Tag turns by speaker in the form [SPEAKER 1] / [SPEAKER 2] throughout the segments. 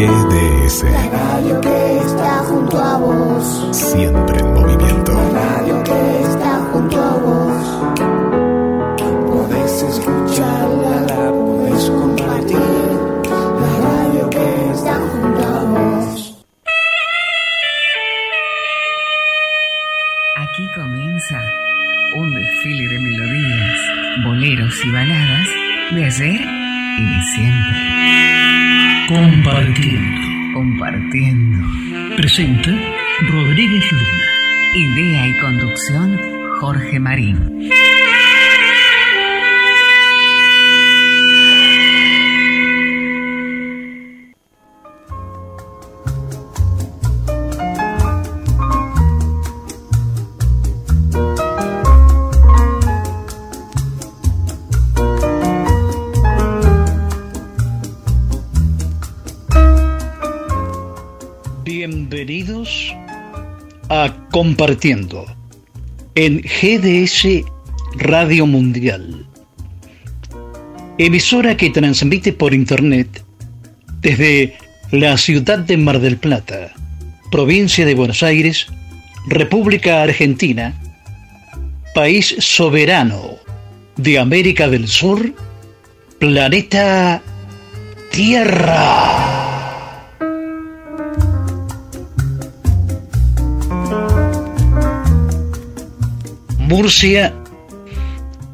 [SPEAKER 1] GDS.
[SPEAKER 2] Compartiendo en GDS Radio Mundial, emisora que transmite por Internet desde la ciudad de Mar del Plata, provincia de Buenos Aires, República Argentina, país soberano de América del Sur, planeta Tierra. Murcia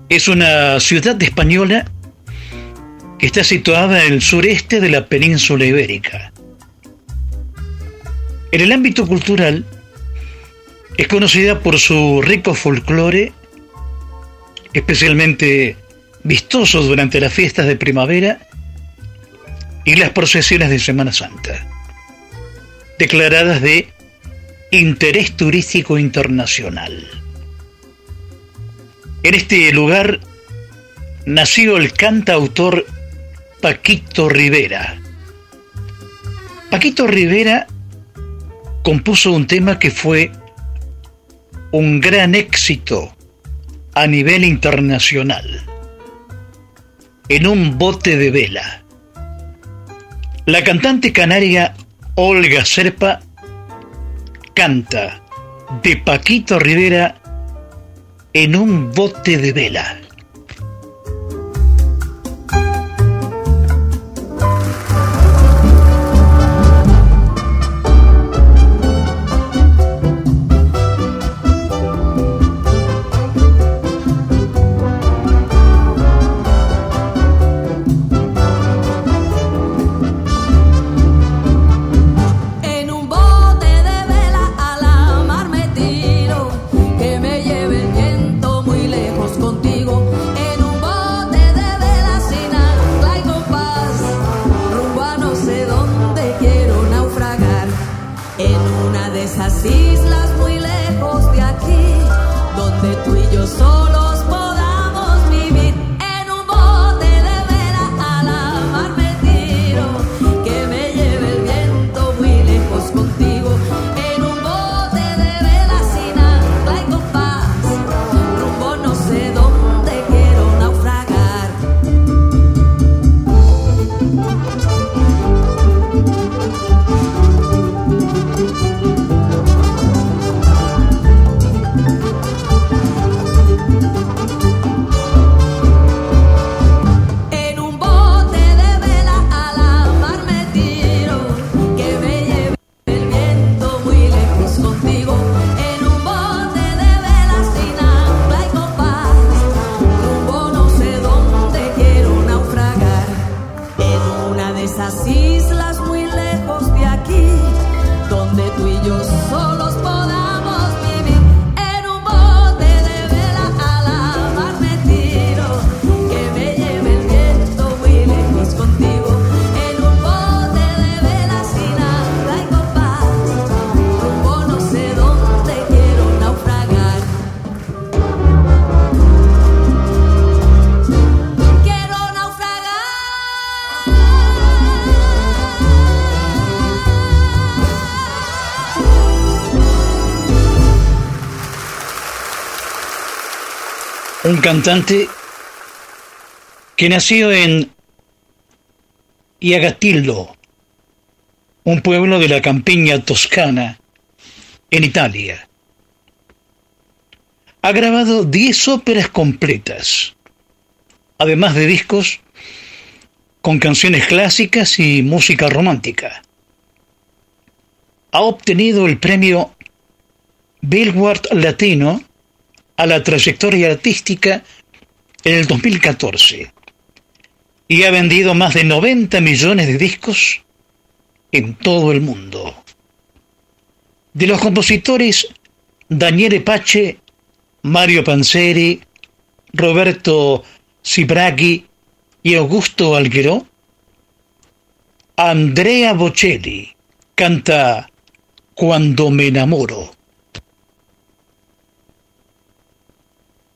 [SPEAKER 2] es una ciudad española que está situada en el sureste de la península ibérica. En el ámbito cultural es conocida por su rico folclore, especialmente vistoso durante las fiestas de primavera y las procesiones de Semana Santa, declaradas de interés turístico internacional. En este lugar nació el cantautor Paquito Rivera. Paquito Rivera compuso un tema que fue un gran éxito a nivel internacional. En un bote de vela. La cantante canaria Olga Serpa canta de Paquito Rivera en un bote de vela. Cantante que nació en Iagatillo,
[SPEAKER 3] un pueblo de la campiña toscana, en Italia. Ha grabado 10 óperas completas, además de discos con canciones clásicas y música romántica. Ha obtenido el premio Billboard Latino a la trayectoria artística en el 2014 y ha vendido más de 90 millones de discos en todo el mundo. De los compositores Daniele Pace, Mario Panzeri, Roberto Cibraghi y Augusto Algueró, Andrea Bocelli canta Cuando me enamoro.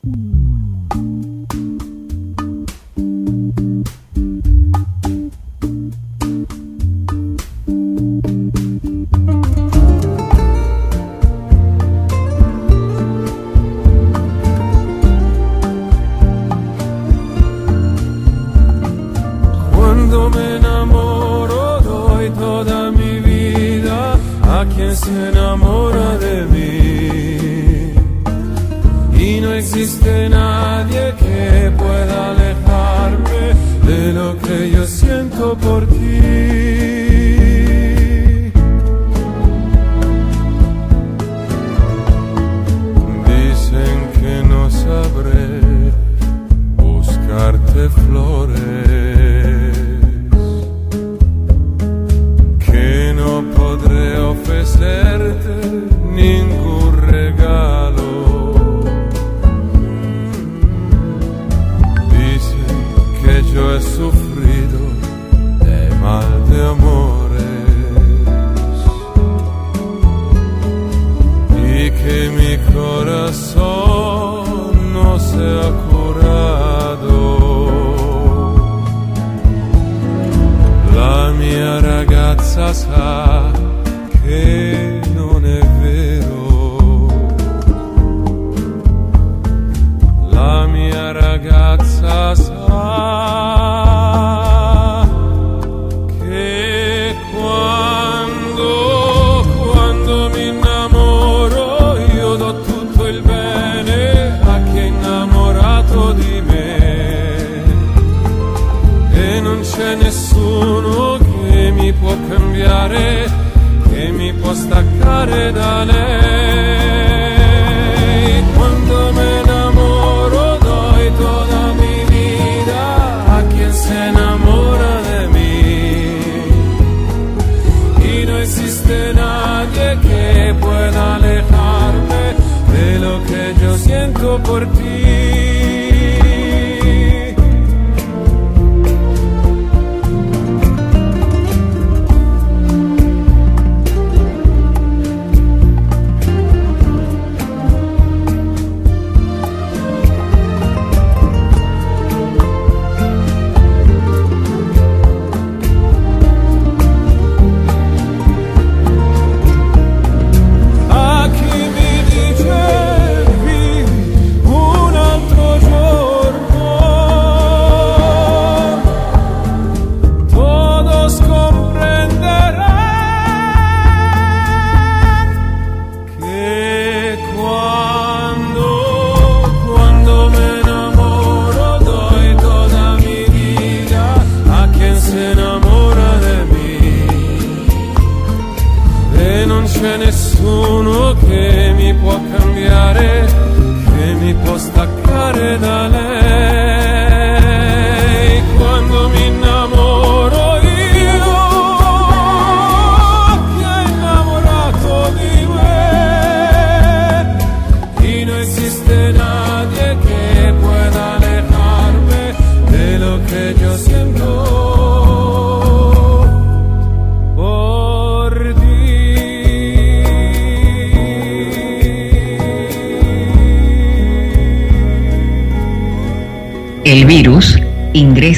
[SPEAKER 4] Cuando existe nadie que pueda alejarme de lo que yo siento por ti. ရတာလဲ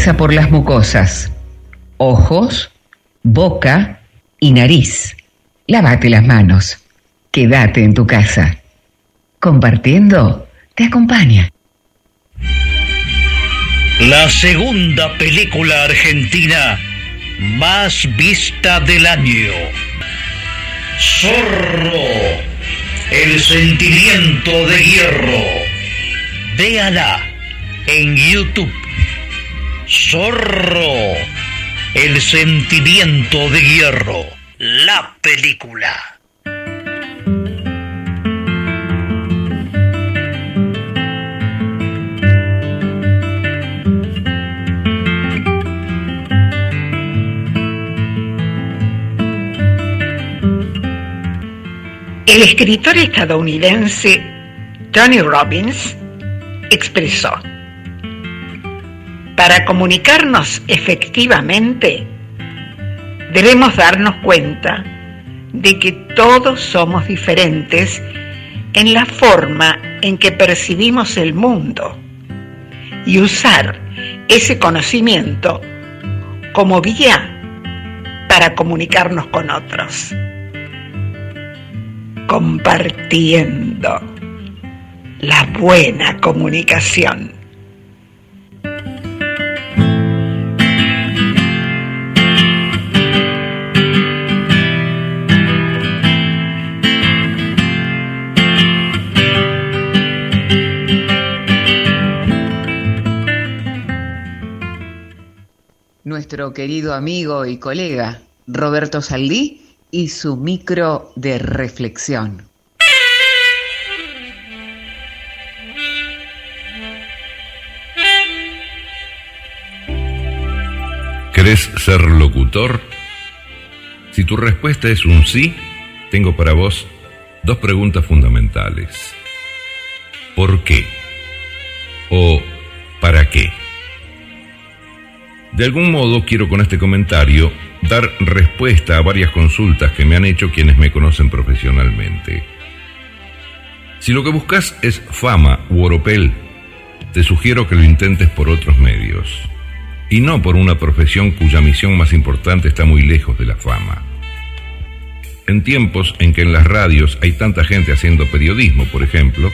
[SPEAKER 4] por
[SPEAKER 1] las mucosas, ojos, boca y nariz. Lávate las manos. Quédate en tu casa. Compartiendo te acompaña.
[SPEAKER 3] La segunda película argentina más vista del año. Zorro, el sentimiento de hierro. Véala en YouTube. Zorro, el sentimiento de hierro. La película.
[SPEAKER 5] El escritor estadounidense Tony Robbins expresó, para comunicarnos efectivamente, debemos darnos cuenta de que todos somos diferentes en la forma en que percibimos el mundo y usar ese conocimiento como vía para comunicarnos con otros compartiendo la buena comunicación.
[SPEAKER 1] Nuestro querido amigo y colega Roberto Saldí y su micro de reflexión.
[SPEAKER 6] ¿Querés ser locutor? Si tu respuesta es un sí, tengo para vos dos preguntas fundamentales. ¿Por qué? ¿O para qué? De algún modo quiero con este comentario dar respuesta a varias consultas que me han hecho quienes me conocen profesionalmente. Si lo que buscas es fama u oropel, te sugiero que lo intentes por otros medios, y no por una profesión cuya misión más importante está muy lejos de la fama. En tiempos en que en las radios hay tanta gente haciendo periodismo, por ejemplo,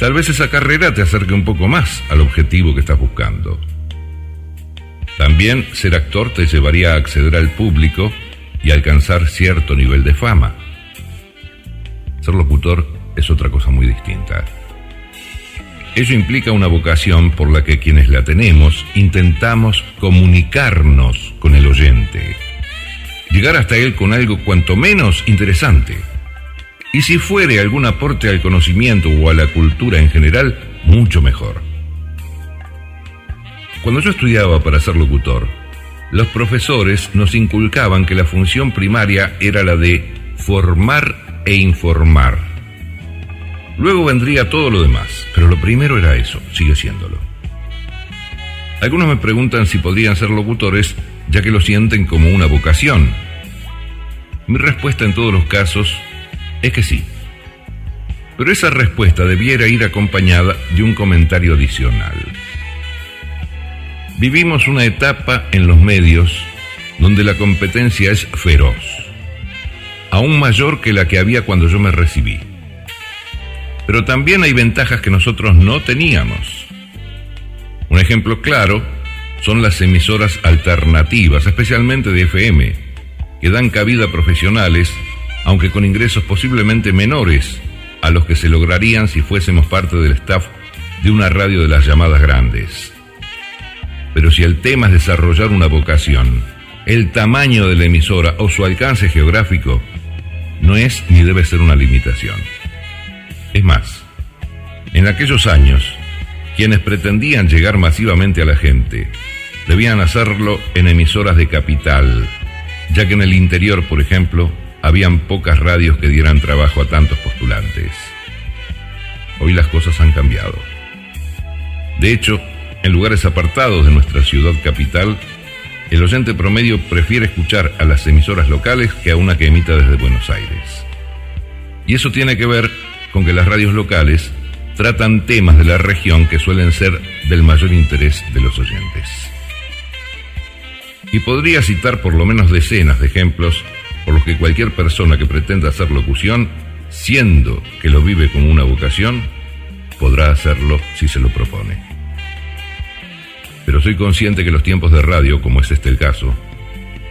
[SPEAKER 6] tal vez esa carrera te acerque un poco más al objetivo que estás buscando. También ser actor te llevaría a acceder al público y alcanzar cierto nivel de fama. Ser locutor es otra cosa muy distinta. Ello implica una vocación por la que quienes la tenemos intentamos comunicarnos con el oyente, llegar hasta él con algo cuanto menos interesante. Y si fuere algún aporte al conocimiento o a la cultura en general, mucho mejor. Cuando yo estudiaba para ser locutor, los profesores nos inculcaban que la función primaria era la de formar e informar. Luego vendría todo lo demás, pero lo primero era eso, sigue siéndolo. Algunos me preguntan si podrían ser locutores ya que lo sienten como una vocación. Mi respuesta en todos los casos es que sí. Pero esa respuesta debiera ir acompañada de un comentario adicional. Vivimos una etapa en los medios donde la competencia es feroz, aún mayor que la que había cuando yo me recibí. Pero también hay ventajas que nosotros no teníamos. Un ejemplo claro son las emisoras alternativas, especialmente de FM, que dan cabida a profesionales, aunque con ingresos posiblemente menores a los que se lograrían si fuésemos parte del staff de una radio de las llamadas grandes. Pero si el tema es desarrollar una vocación, el tamaño de la emisora o su alcance geográfico no es ni debe ser una limitación. Es más, en aquellos años, quienes pretendían llegar masivamente a la gente debían hacerlo en emisoras de capital, ya que en el interior, por ejemplo, habían pocas radios que dieran trabajo a tantos postulantes. Hoy las cosas han cambiado. De hecho, en lugares apartados de nuestra ciudad capital, el oyente promedio prefiere escuchar a las emisoras locales que a una que emita desde Buenos Aires. Y eso tiene que ver con que las radios locales tratan temas de la región que suelen ser del mayor interés de los oyentes. Y podría citar por lo menos decenas de ejemplos por los que cualquier persona que pretenda hacer locución, siendo que lo vive como una vocación, podrá hacerlo si se lo propone. Pero soy consciente que los tiempos de radio, como es este el caso,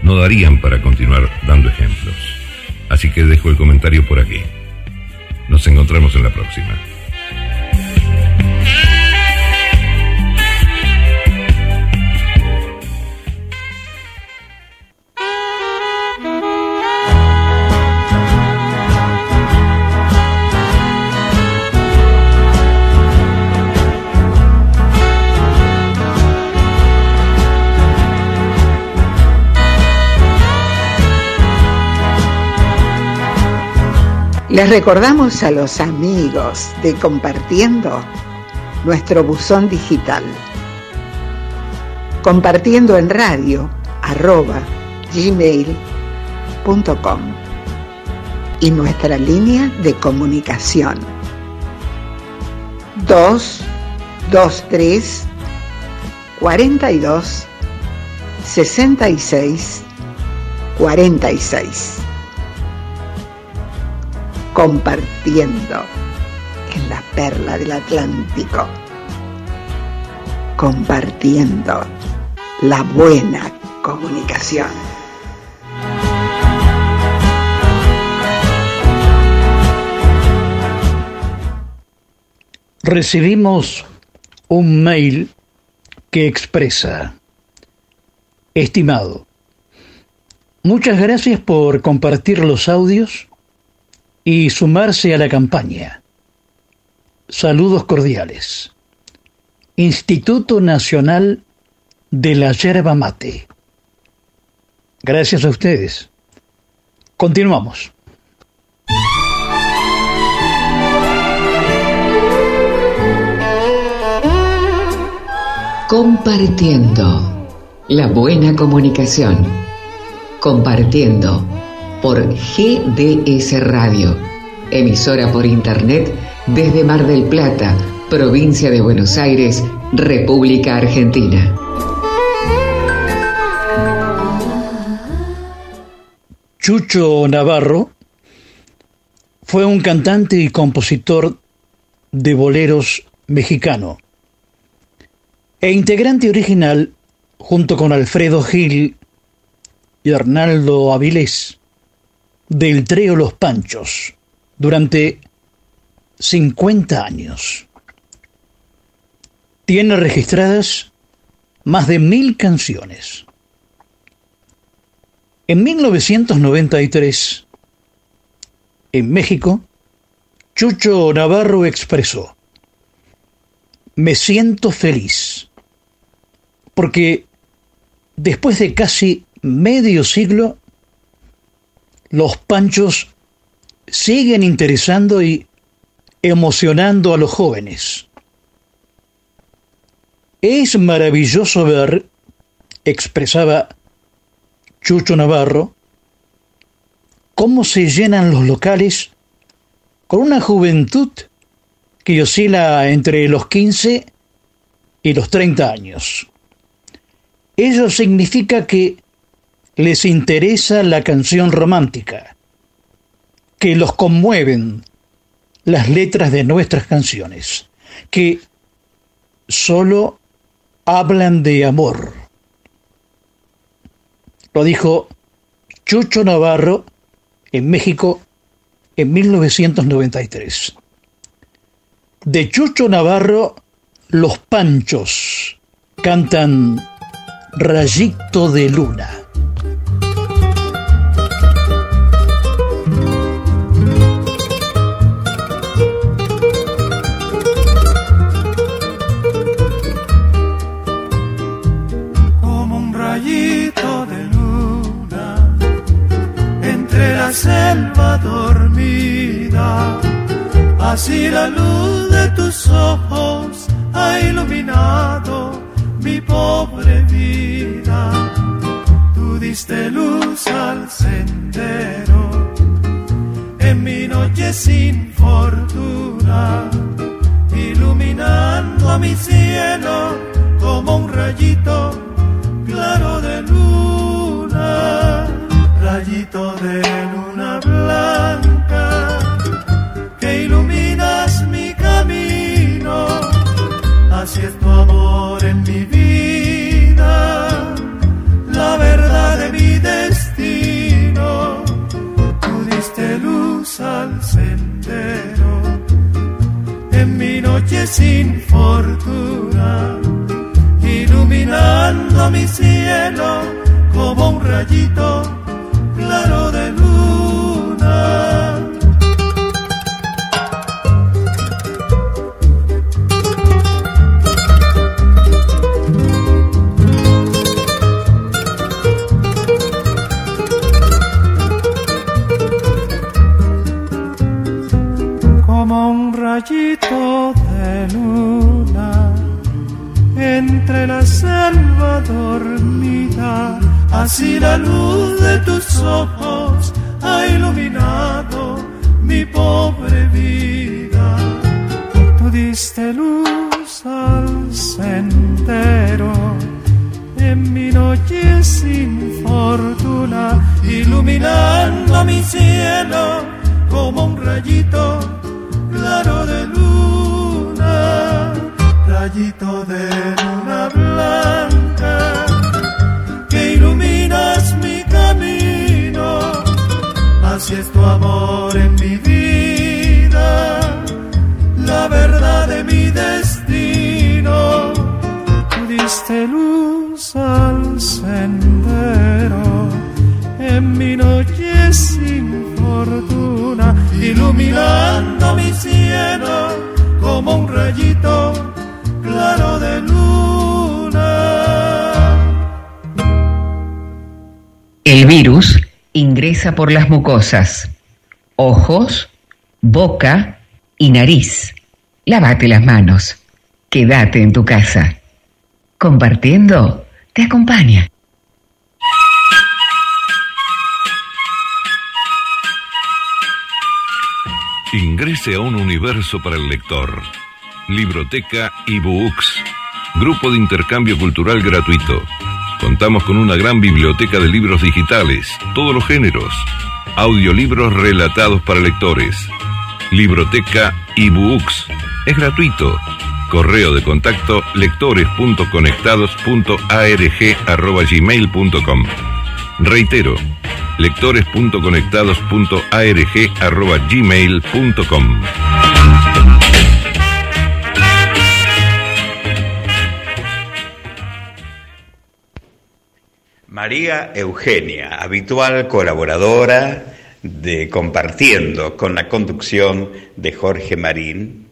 [SPEAKER 6] no darían para continuar dando ejemplos. Así que dejo el comentario por aquí. Nos encontramos en la próxima.
[SPEAKER 5] Les recordamos a los amigos de Compartiendo nuestro buzón digital. Compartiendo en radio arroba gmail.com y nuestra línea de comunicación. 223 42 66 46 compartiendo en la perla del Atlántico, compartiendo la buena comunicación.
[SPEAKER 3] Recibimos un mail que expresa, estimado, muchas gracias por compartir los audios y sumarse a la campaña. Saludos cordiales. Instituto Nacional de la Yerba Mate. Gracias a ustedes. Continuamos.
[SPEAKER 1] Compartiendo la buena comunicación. Compartiendo por GDS Radio, emisora por internet desde Mar del Plata, provincia de Buenos Aires, República Argentina.
[SPEAKER 3] Chucho Navarro fue un cantante y compositor de boleros mexicano e integrante original junto con Alfredo Gil y Arnaldo Avilés del trío Los Panchos durante 50 años. Tiene registradas más de mil canciones. En 1993, en México, Chucho Navarro expresó, me siento feliz, porque después de casi medio siglo, los panchos siguen interesando y emocionando a los jóvenes. Es maravilloso ver, expresaba Chucho Navarro, cómo se llenan los locales con una juventud que oscila entre los 15 y los 30 años. Ello significa que les interesa la canción romántica, que los conmueven las letras de nuestras canciones, que solo hablan de amor. Lo dijo Chucho Navarro en México en 1993. De Chucho Navarro, los Panchos cantan Rayito de Luna.
[SPEAKER 4] La selva dormida. Así la luz de tus ojos ha iluminado mi pobre vida. Tú diste luz al sendero en mi noche sin fortuna, iluminando mi cielo como un rayito claro de luna, rayito de luna blanca que iluminas mi camino, así es tu amor en mi vida, la verdad de mi destino, tú diste luz al sendero en mi noche sin fortuna, iluminando mi cielo como un rayito claro de luna. como un rayito de luna entre la selva dormida. Así la luz de tus ojos ha iluminado mi pobre vida. Tú diste luz al sendero en mi noche sin fortuna, iluminando mi cielo como un rayito claro de luna, rayito de luna blanca, amor en mi vida, la verdad de mi destino, diste luz al sendero en mi noche sin fortuna, iluminando mi cielo como un rayito claro de luna.
[SPEAKER 1] El virus ingresa por las mucosas, ojos, boca y nariz. Lávate las manos. Quédate en tu casa. Compartiendo te acompaña.
[SPEAKER 6] Ingrese a un universo para el lector. Libroteca y Books. Grupo de intercambio cultural gratuito. Contamos con una gran biblioteca de libros digitales, todos los géneros. Audiolibros relatados para lectores. Libroteca y Books. Es gratuito. Correo de contacto lectores.conectados.arg.gmail.com Reitero, lectores.conectados.arg.gmail.com
[SPEAKER 7] María Eugenia, habitual colaboradora de Compartiendo con la conducción de Jorge Marín.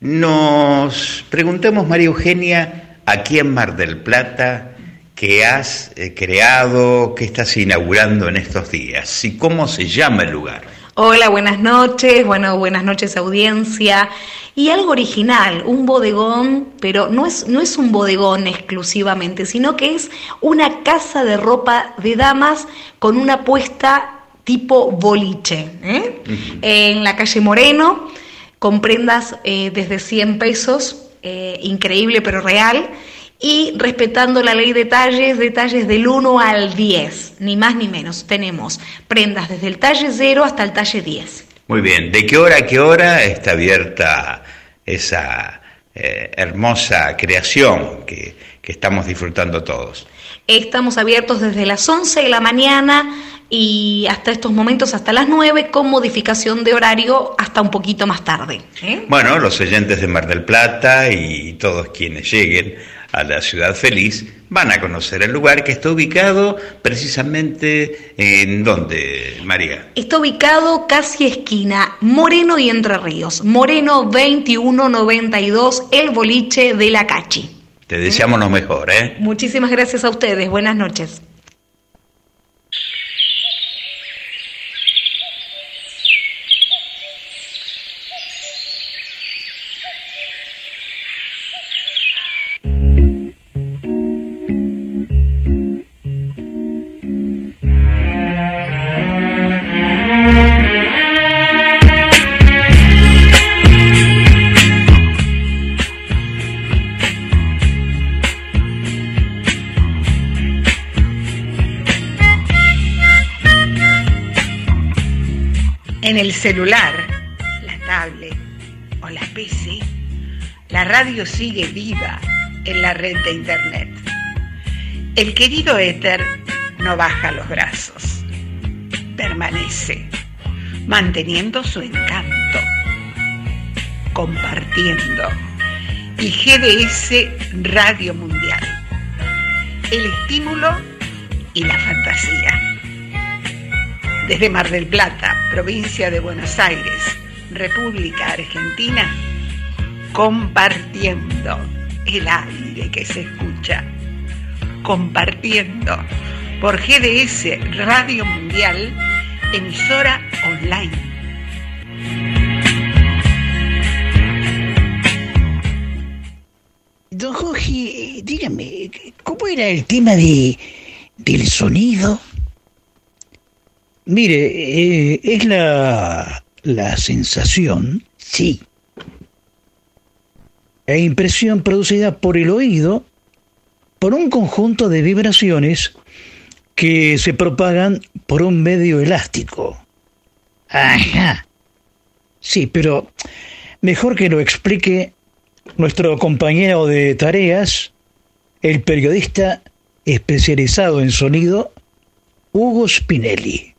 [SPEAKER 7] Nos preguntamos, María Eugenia, aquí en Mar del Plata, ¿qué has eh, creado, qué estás inaugurando en estos días y cómo se llama el lugar?
[SPEAKER 8] Hola, buenas noches, bueno, buenas noches audiencia. Y algo original, un bodegón, pero no es, no es un bodegón exclusivamente, sino que es una casa de ropa de damas con una puesta tipo boliche, ¿eh? en la calle Moreno, con prendas eh, desde 100 pesos, eh, increíble pero real, y respetando la ley de talles, detalles del 1 al 10, ni más ni menos. Tenemos prendas desde el talle 0 hasta el talle 10.
[SPEAKER 7] Muy bien, ¿de qué hora a qué hora está abierta esa eh, hermosa creación que, que estamos disfrutando todos?
[SPEAKER 8] Estamos abiertos desde las 11 de la mañana y hasta estos momentos hasta las 9 con modificación de horario hasta un poquito más tarde. ¿eh?
[SPEAKER 7] Bueno, los oyentes de Mar del Plata y todos quienes lleguen a la ciudad feliz van a conocer el lugar que está ubicado precisamente en donde, María.
[SPEAKER 8] Está ubicado casi esquina Moreno y Entre Ríos. Moreno 2192, el boliche de la Cachi.
[SPEAKER 7] Te deseamos lo mejor, ¿eh?
[SPEAKER 8] Muchísimas gracias a ustedes. Buenas noches.
[SPEAKER 9] Celular, la tablet o la PC, la radio sigue viva en la red de Internet. El querido éter no baja los brazos, permanece, manteniendo su encanto, compartiendo y GDS Radio Mundial. El estímulo y la fantasía. Desde Mar del Plata, provincia de Buenos Aires, República Argentina, compartiendo el aire que se escucha, compartiendo por GDS Radio Mundial, emisora online.
[SPEAKER 10] Don Jorge, dígame, ¿cómo era el tema de, del sonido?
[SPEAKER 3] Mire, eh, es la, la sensación,
[SPEAKER 10] Sí,
[SPEAKER 3] e impresión producida por el oído por un conjunto de vibraciones que se propagan por un medio elástico.
[SPEAKER 10] ajá.
[SPEAKER 3] Sí, pero mejor que lo explique nuestro compañero de tareas, el periodista especializado en sonido, Hugo Spinelli.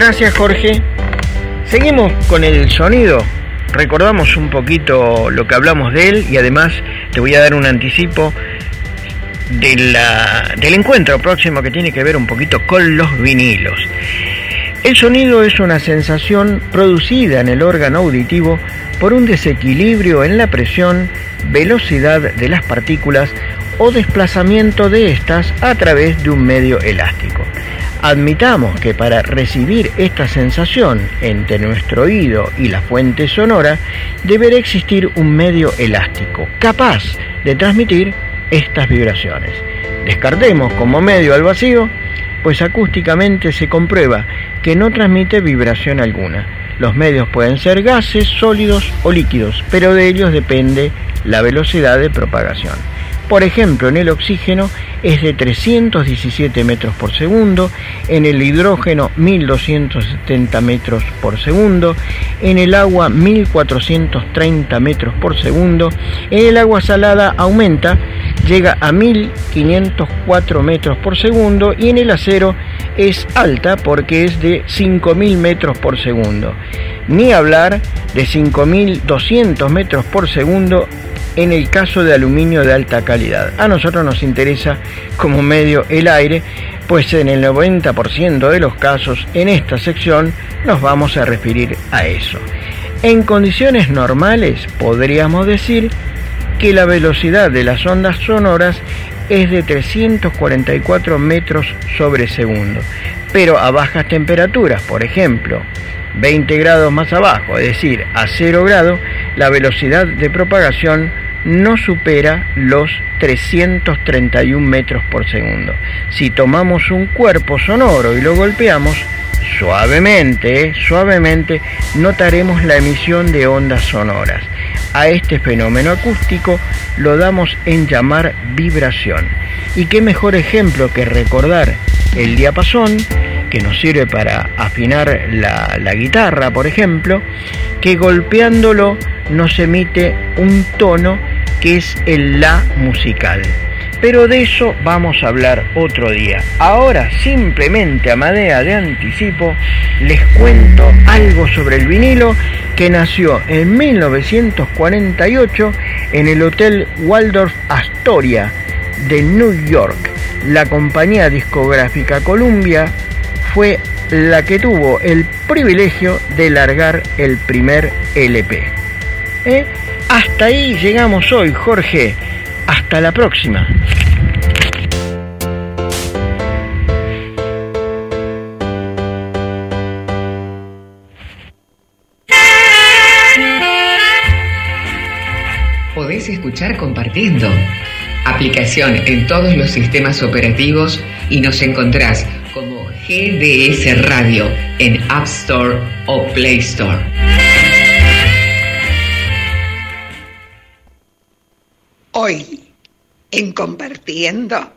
[SPEAKER 11] Gracias Jorge. Seguimos con el sonido. Recordamos un poquito lo que hablamos de él y además te voy a dar un anticipo de la- del encuentro próximo que tiene que ver un poquito con los vinilos. El sonido es una sensación producida en el órgano auditivo por un desequilibrio en la presión, velocidad de las partículas o desplazamiento de estas a través de un medio elástico. Admitamos que para recibir esta sensación entre nuestro oído y la fuente sonora deberá existir un medio elástico capaz de transmitir estas vibraciones. Descartemos como medio al vacío, pues acústicamente se comprueba que no transmite vibración alguna. Los medios pueden ser gases, sólidos o líquidos, pero de ellos depende la velocidad de propagación. Por ejemplo, en el oxígeno es de 317 metros por segundo, en el hidrógeno 1270 metros por segundo, en el agua 1430 metros por segundo, en el agua salada aumenta, llega a 1504 metros por segundo y en el acero es alta porque es de 5000 metros por segundo. Ni hablar de 5200 metros por segundo en el caso de aluminio de alta calidad. A nosotros nos interesa como medio el aire, pues en el 90% de los casos en esta sección nos vamos a referir a eso. En condiciones normales podríamos decir que la velocidad de las ondas sonoras es de 344 metros sobre segundo, pero a bajas temperaturas, por ejemplo, 20 grados más abajo, es decir, a 0 grado, la velocidad de propagación no supera los 331 metros por segundo. Si tomamos un cuerpo sonoro y lo golpeamos, suavemente, eh, suavemente, notaremos la emisión de ondas sonoras. A este fenómeno acústico lo damos en llamar vibración. Y qué mejor ejemplo que recordar el diapasón, que nos sirve para afinar la, guitarra, por ejemplo, que golpeándolo nos emite un tono que es el la musical. Pero de eso vamos a hablar otro día. Ahora simplemente a manera de anticipo les cuento algo sobre el vinilo que nació en 1948 en el Hotel Waldorf Astoria de New York. La compañía discográfica Columbia fue la que tuvo el privilegio de largar el primer LP. ¿Eh? Hasta ahí llegamos hoy, Jorge. Hasta la próxima.
[SPEAKER 1] Podés escuchar compartiendo. Aplicación en todos los sistemas operativos y nos encontrás GDS Radio en App Store o Play Store.
[SPEAKER 9] Hoy, en Compartiendo,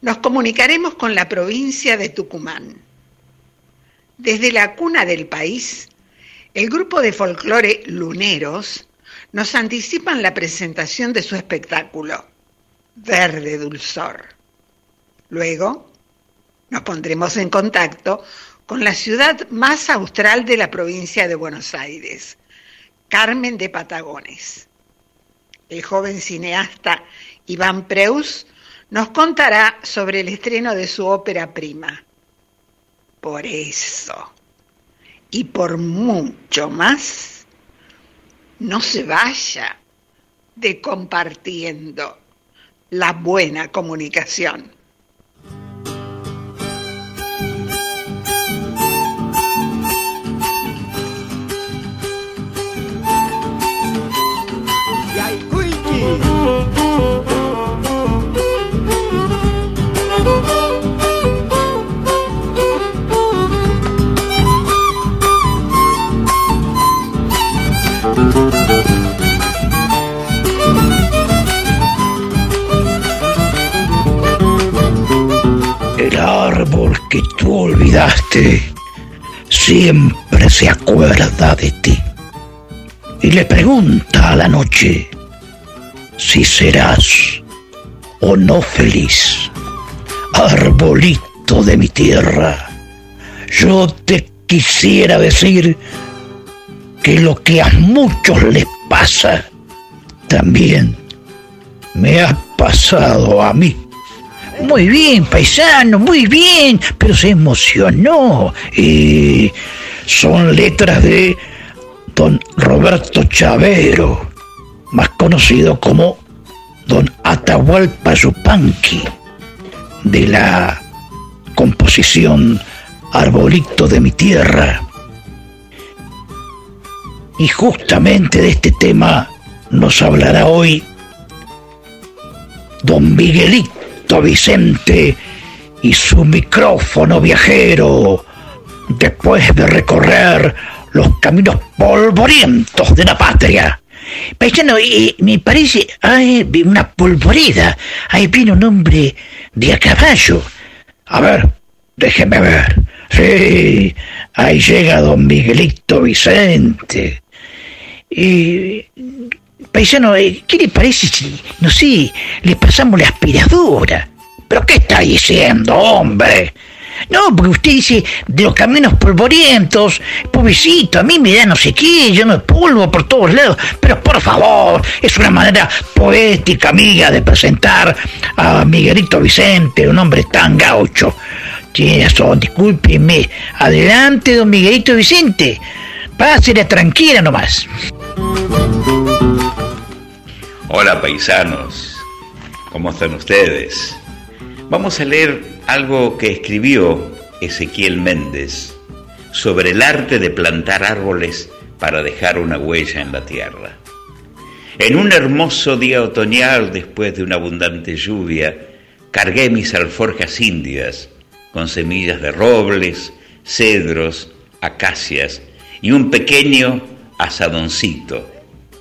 [SPEAKER 9] nos comunicaremos con la provincia de Tucumán. Desde la cuna del país, el grupo de folclore Luneros nos anticipan la presentación de su espectáculo, Verde Dulzor. Luego, nos pondremos en contacto con la ciudad más austral de la provincia de Buenos Aires, Carmen de Patagones. El joven cineasta Iván Preus nos contará sobre el estreno de su ópera prima. Por eso y por mucho más, no se vaya de compartiendo la buena comunicación.
[SPEAKER 10] Árbol que tú olvidaste siempre se acuerda de ti y le pregunta a la noche si serás o no feliz. Arbolito de mi tierra, yo te quisiera decir que lo que a muchos les pasa, también me ha pasado a mí. Muy bien, paisano, muy bien, pero se emocionó. Son letras de don Roberto Chavero, más conocido como don Atahualpa Yupanqui, de la composición Arbolito de mi tierra. Y justamente de este tema nos hablará hoy don Miguelito Vicente y su micrófono viajero después de recorrer los caminos polvorientos de la patria. Paisano, eh, me parece, hay una polvoreda, ahí viene un hombre de a caballo. A ver, déjeme ver. Sí, ahí llega don Miguelito Vicente. Y Paisano, eh, ¿qué le parece si, no sé, le pasamos la aspiradora? ¿Pero qué está diciendo, hombre? No, porque usted dice de los caminos polvorientos, pobrecito, a mí me da no sé qué, lleno de polvo por todos lados. Pero por favor, es una manera poética, amiga, de presentar a Miguelito Vicente, un hombre tan gaucho. Tiene razón, discúlpeme. Adelante, don Miguelito Vicente. Pásele tranquila nomás.
[SPEAKER 7] Hola paisanos, ¿cómo están ustedes? Vamos a leer algo que escribió Ezequiel Méndez sobre el arte de plantar árboles para dejar una huella en la tierra. En un hermoso día otoñal, después de una abundante lluvia, cargué mis alforjas indias con semillas de robles, cedros, acacias y un pequeño asadoncito,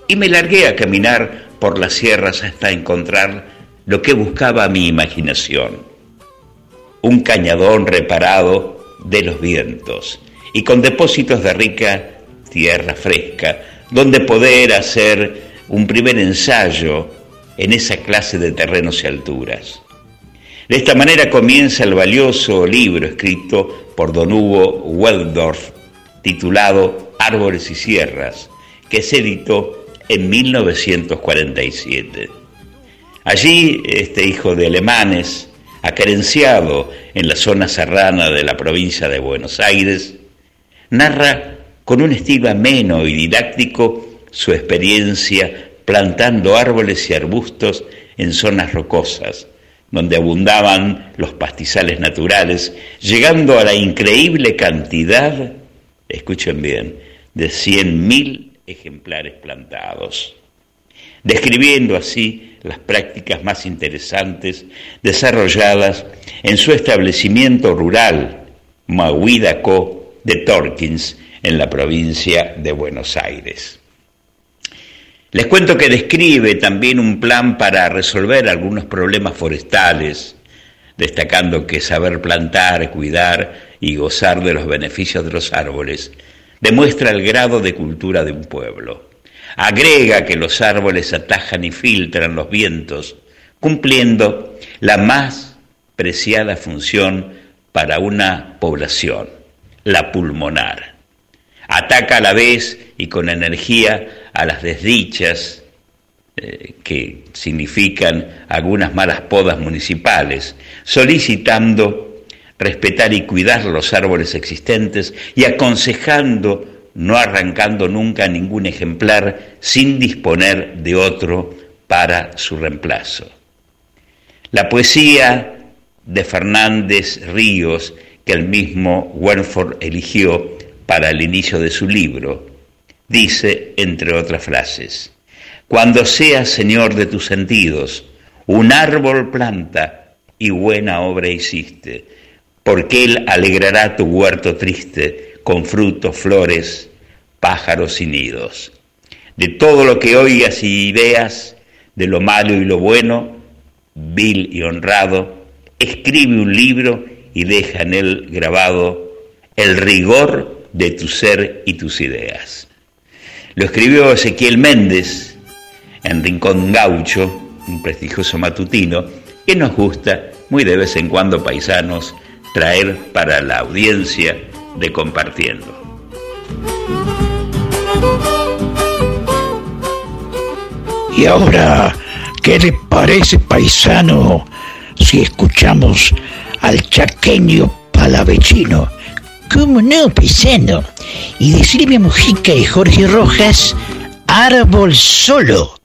[SPEAKER 7] y me largué a caminar por las sierras hasta encontrar lo que buscaba mi imaginación. Un cañadón reparado de los vientos y con depósitos de rica tierra fresca, donde poder hacer un primer ensayo en esa clase de terrenos y alturas. De esta manera comienza el valioso libro escrito por don Hugo Weldorf, titulado Árboles y Sierras, que se editó en 1947. Allí, este hijo de alemanes, acerenciado en la zona serrana de la provincia de Buenos Aires, narra con un estilo ameno y didáctico su experiencia plantando árboles y arbustos en zonas rocosas, donde abundaban los pastizales naturales, llegando a la increíble cantidad, escuchen bien, de 100.000 ejemplares plantados, describiendo así las prácticas más interesantes desarrolladas en su establecimiento rural, Mahuidaco de Torkins, en la provincia de Buenos Aires. Les cuento que describe también un plan para resolver algunos problemas forestales, destacando que saber plantar, cuidar y gozar de los beneficios de los árboles demuestra el grado de cultura de un pueblo. Agrega que los árboles atajan y filtran los vientos, cumpliendo la más preciada función para una población, la pulmonar. Ataca a la vez y con energía a las desdichas eh, que significan algunas malas podas municipales, solicitando respetar y cuidar los árboles existentes y aconsejando no arrancando nunca ningún ejemplar sin disponer de otro para su reemplazo. La poesía de Fernández Ríos, que el mismo Wernford eligió para el inicio de su libro, dice, entre otras frases, Cuando seas señor de tus sentidos, un árbol planta y buena obra hiciste, porque él alegrará tu huerto triste con frutos, flores, pájaros y nidos. De todo lo que oigas y veas, de lo malo y lo bueno, vil y honrado, escribe un libro y deja en él grabado el rigor de tu ser y tus ideas. Lo escribió Ezequiel Méndez en Rincón Gaucho, un prestigioso matutino, que nos gusta muy de vez en cuando paisanos traer para la audiencia de compartiendo.
[SPEAKER 10] Y ahora, ¿qué le parece, paisano, si escuchamos al chaqueño palavecino?
[SPEAKER 12] ¿Cómo no, paisano? Y de Silvia Mujica y Jorge Rojas, Árbol Solo.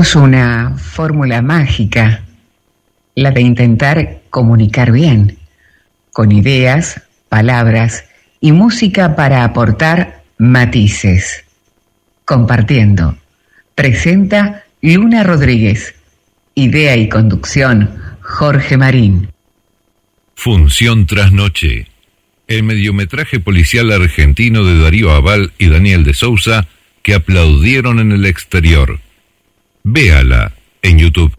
[SPEAKER 13] Una
[SPEAKER 1] fórmula mágica, la de intentar comunicar bien, con ideas, palabras y música para aportar matices. Compartiendo. Presenta Luna Rodríguez. Idea y conducción Jorge Marín.
[SPEAKER 6] Función tras noche. El mediometraje policial argentino de Darío Aval y Daniel de Sousa que aplaudieron en el exterior. Véala en YouTube.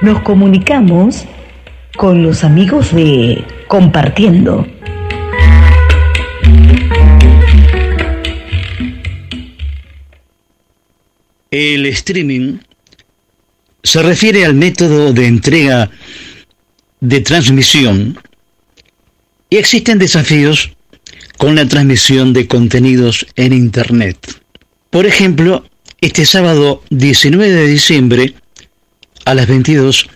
[SPEAKER 14] Nos comunicamos con los amigos de Compartiendo.
[SPEAKER 3] El streaming se refiere al método de entrega de transmisión y existen desafíos con la transmisión de contenidos en Internet. Por ejemplo, este sábado 19 de diciembre a las 22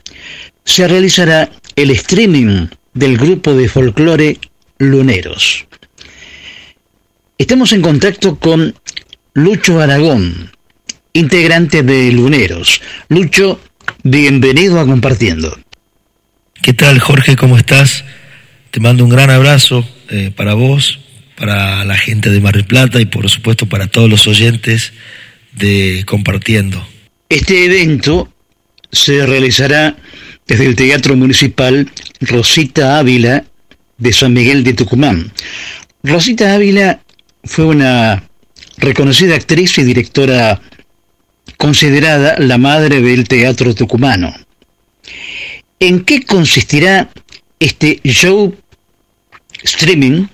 [SPEAKER 3] se realizará el streaming del grupo de folclore Luneros. Estamos en contacto con Lucho Aragón, integrante de Luneros. Lucho, bienvenido a Compartiendo.
[SPEAKER 15] ¿Qué tal Jorge? ¿Cómo estás? Te mando un gran abrazo eh, para vos, para la gente de Mar del Plata y por supuesto para todos los oyentes de Compartiendo.
[SPEAKER 3] Este evento se realizará desde el Teatro Municipal Rosita Ávila de San Miguel de Tucumán. Rosita Ávila fue una reconocida actriz y directora considerada la madre del teatro tucumano. ¿En qué consistirá este show streaming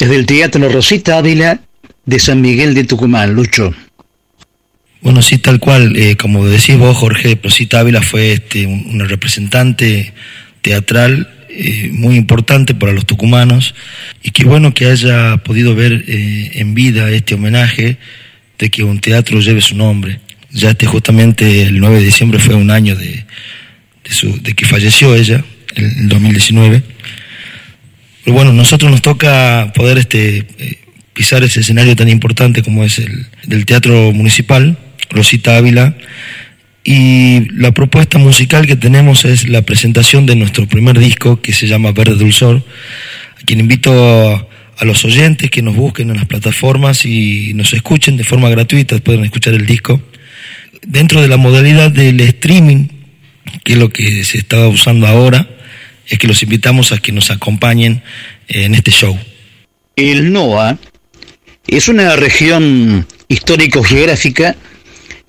[SPEAKER 3] desde el Teatro Rosita Ávila de San Miguel de Tucumán, Lucho?
[SPEAKER 15] Bueno, sí, tal cual, eh, como decís vos, Jorge, Rosita Ávila fue este, un- una representante teatral eh, muy importante para los tucumanos y qué bueno que haya podido ver eh, en vida este homenaje de que un teatro lleve su nombre. Ya este justamente el 9 de diciembre fue un año de, de, su- de que falleció ella, el, el 2019. Bueno, nosotros nos toca poder este, eh, pisar ese escenario tan importante como es el del Teatro Municipal, Rosita Ávila, y la propuesta musical que tenemos es la presentación de nuestro primer disco que se llama Verde Dulzor, a quien invito a, a los oyentes que nos busquen en las plataformas y nos escuchen de forma gratuita, pueden escuchar el disco. Dentro de la modalidad del streaming, que es lo que se está usando ahora, es que los invitamos a que nos acompañen en este show.
[SPEAKER 3] El NOA es una región histórico-geográfica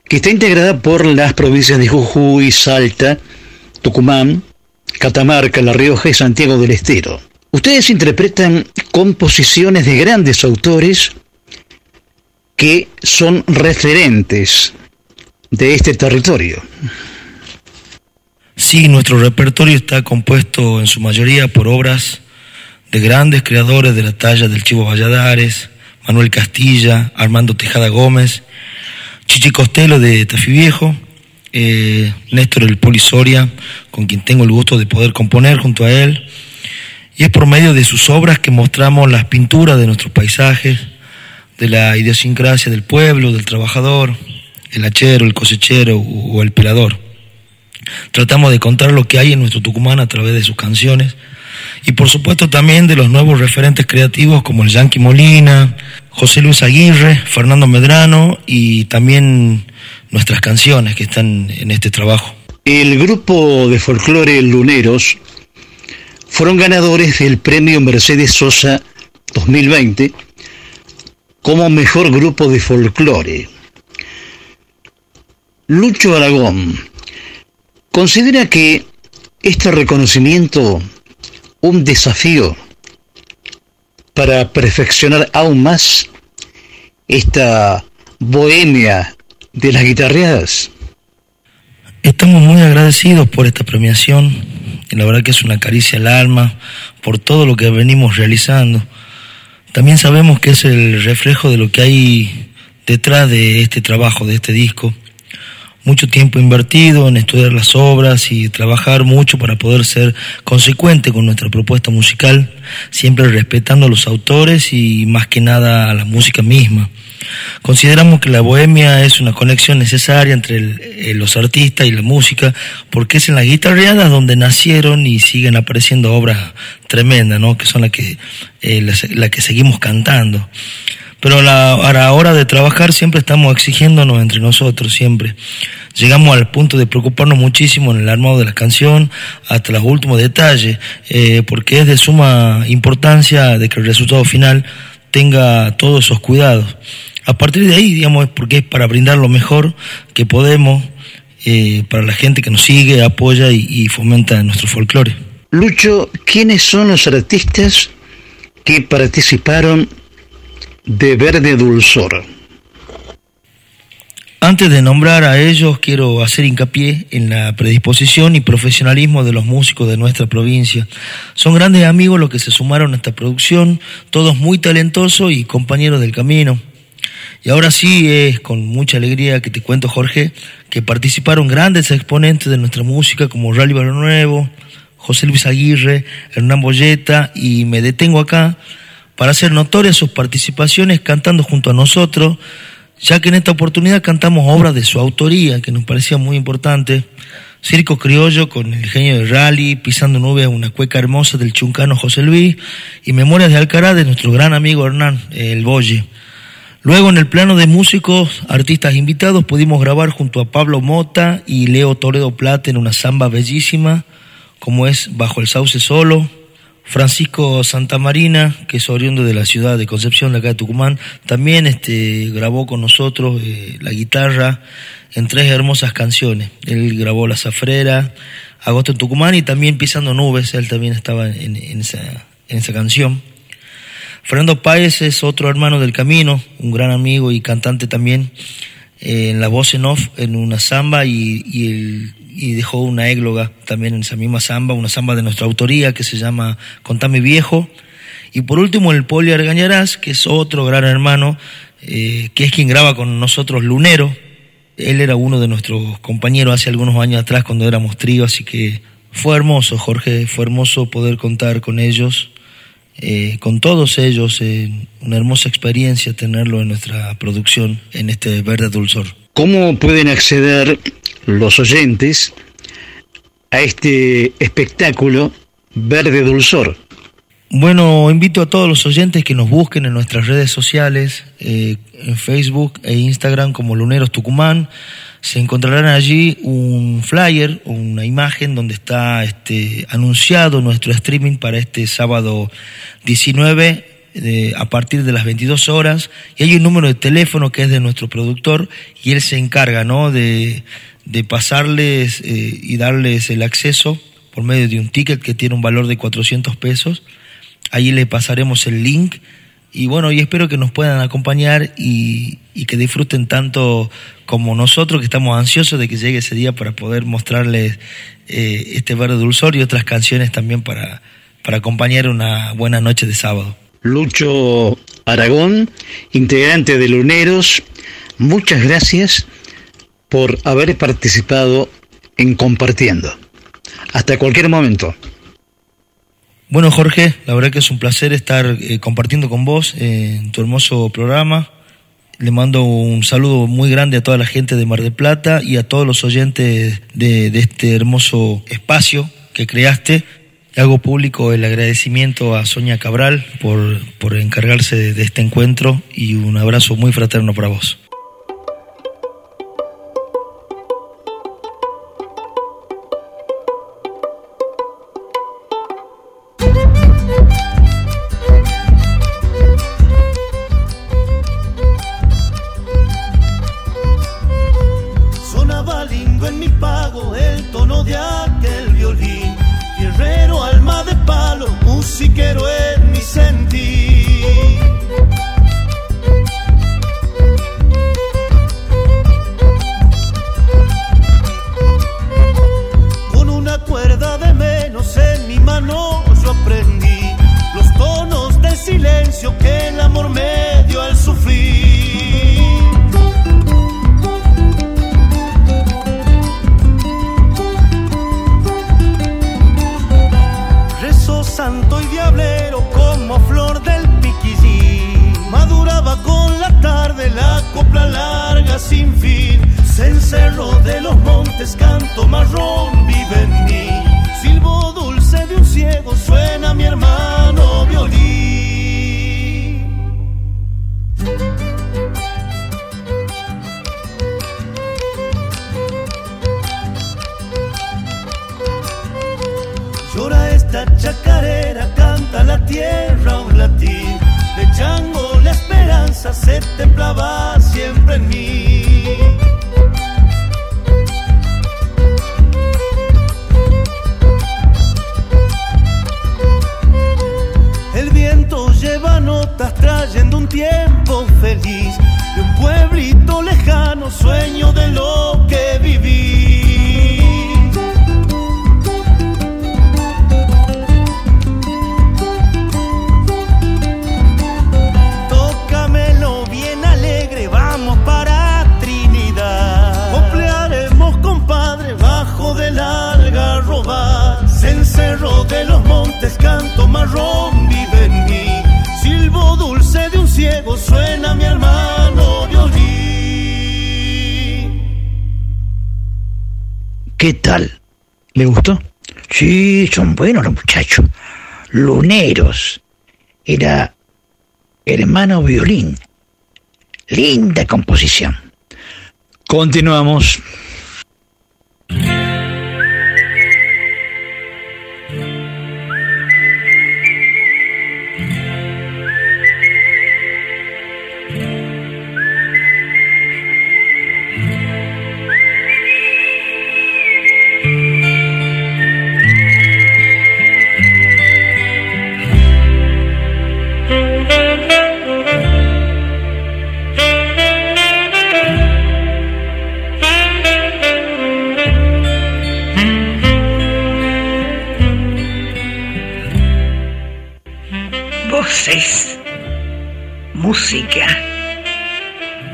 [SPEAKER 3] que está integrada por las provincias de Jujuy, Salta, Tucumán, Catamarca, La Rioja y Santiago del Estero. Ustedes interpretan composiciones de grandes autores que son referentes de este territorio.
[SPEAKER 15] Sí, nuestro repertorio está compuesto en su mayoría por obras de grandes creadores de la talla del Chivo Valladares, Manuel Castilla, Armando Tejada Gómez, Chichi Costello de Tafí Viejo, eh, Néstor El Polisoria, con quien tengo el gusto de poder componer junto a él. Y es por medio de sus obras que mostramos las pinturas de nuestros paisajes, de la idiosincrasia del pueblo, del trabajador, el hachero, el cosechero o el pelador. Tratamos de contar lo que hay en nuestro Tucumán a través de sus canciones y por supuesto también de los nuevos referentes creativos como el Yankee Molina, José Luis Aguirre, Fernando Medrano y también nuestras canciones que están en este trabajo.
[SPEAKER 3] El grupo de folclore Luneros fueron ganadores del premio Mercedes Sosa 2020 como mejor grupo de folclore. Lucho Aragón considera que este reconocimiento un desafío para perfeccionar aún más esta bohemia de las guitarreadas.
[SPEAKER 15] Estamos muy agradecidos por esta premiación y la verdad que es una caricia al alma por todo lo que venimos realizando. También sabemos que es el reflejo de lo que hay detrás de este trabajo, de este disco. Mucho tiempo invertido en estudiar las obras y trabajar mucho para poder ser consecuente con nuestra propuesta musical, siempre respetando a los autores y más que nada a la música misma. Consideramos que la bohemia es una conexión necesaria entre eh, los artistas y la música, porque es en las guitarreadas donde nacieron y siguen apareciendo obras tremendas, ¿no? que son las que, eh, las que seguimos cantando. Pero a la, a la hora de trabajar siempre estamos exigiéndonos entre nosotros, siempre. Llegamos al punto de preocuparnos muchísimo en el armado de la canción, hasta los últimos detalles, eh, porque es de suma importancia de que el resultado final tenga todos esos cuidados. A partir de ahí, digamos, es porque es para brindar lo mejor que podemos eh, para la gente que nos sigue, apoya y, y fomenta nuestro folclore.
[SPEAKER 3] Lucho, ¿quiénes son los artistas que participaron de Verde Dulzor?
[SPEAKER 15] Antes de nombrar a ellos, quiero hacer hincapié en la predisposición y profesionalismo de los músicos de nuestra provincia. Son grandes amigos los que se sumaron a esta producción, todos muy talentosos y compañeros del camino. Y ahora sí es con mucha alegría que te cuento, Jorge, que participaron grandes exponentes de nuestra música como Rally Barrio Nuevo, José Luis Aguirre, Hernán Boyeta, y me detengo acá para hacer notorias sus participaciones cantando junto a nosotros, ya que en esta oportunidad cantamos obras de su autoría, que nos parecía muy importante. Circo Criollo con el genio de rally, Pisando Nubes, una cueca hermosa del chuncano José Luis, y Memorias de Alcaraz de nuestro gran amigo Hernán, el Boye. Luego en el plano de músicos, artistas invitados, pudimos grabar junto a Pablo Mota y Leo Toledo Plata en una samba bellísima, como es Bajo el Sauce Solo. Francisco Santamarina, que es oriundo de la ciudad de Concepción, de acá de Tucumán, también este, grabó con nosotros eh, la guitarra en tres hermosas canciones. Él grabó La Zafrera, Agosto en Tucumán y también Pisando Nubes, él también estaba en, esa canción. Fernando Páez es otro hermano del camino, un gran amigo y cantante también, eh, en la voz en off, en una samba y, y, el- y dejó una égloga también en esa misma samba, una samba de nuestra autoría que se llama Contame Viejo. Y por último el Poli Argañarás, que es otro gran hermano, eh, que es quien graba con nosotros Lunero. Él era uno de nuestros compañeros hace algunos años atrás cuando éramos trío, así que fue hermoso, Jorge, fue hermoso poder contar con ellos eh, con todos ellos, eh, una hermosa experiencia tenerlo en nuestra producción, en este Verde Dulzor.
[SPEAKER 3] ¿Cómo pueden acceder los oyentes a este espectáculo Verde Dulzor?
[SPEAKER 15] Bueno, invito a todos los oyentes que nos busquen en nuestras redes sociales, eh, en Facebook e Instagram como Luneros Tucumán. Se encontrarán allí un flyer, una imagen donde está este, anunciado nuestro streaming para este sábado 19 a partir de las 22 horas. Y hay un número de teléfono que es de nuestro productor y él se encarga ¿no? de, de pasarles eh, y darles el acceso por medio de un ticket que tiene un valor de 400 pesos. Ahí le pasaremos el link y bueno, y espero que nos puedan acompañar y, y que disfruten tanto como nosotros que estamos ansiosos de que llegue ese día para poder mostrarles eh, este verde dulzor y otras canciones también para, para acompañar una buena noche de sábado.
[SPEAKER 3] Lucho Aragón, integrante de Luneros, muchas gracias por haber participado en Compartiendo. Hasta cualquier momento.
[SPEAKER 15] Bueno, Jorge, la verdad que es un placer estar eh, compartiendo con vos eh, en tu hermoso programa. Le mando un saludo muy grande a toda la gente de Mar del Plata y a todos los oyentes de, de este hermoso espacio que creaste. Hago público el agradecimiento a Sonia Cabral por, por encargarse de, de este encuentro y un abrazo muy fraterno para vos.
[SPEAKER 13] Algarroba. Cencerro de los montes, canto marrón, vive en mí. Silbo dulce de un ciego, suena mi hermano violín.
[SPEAKER 10] ¿Qué tal? ¿Le gustó? Sí, son buenos los muchachos. Luneros. Era hermano violín. Linda composición. Continuamos.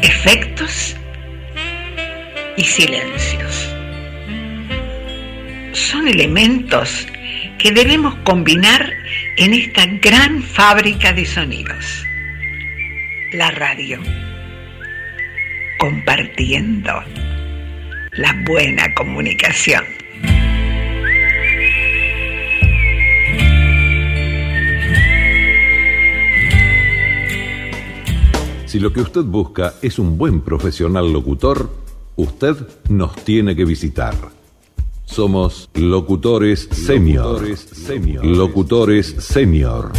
[SPEAKER 9] Efectos y silencios. Son elementos que debemos combinar en esta gran fábrica de sonidos. La radio. Compartiendo la buena comunicación.
[SPEAKER 6] Si lo que usted busca es un buen profesional locutor, usted nos tiene que visitar. Somos locutores senior. Locutores senior.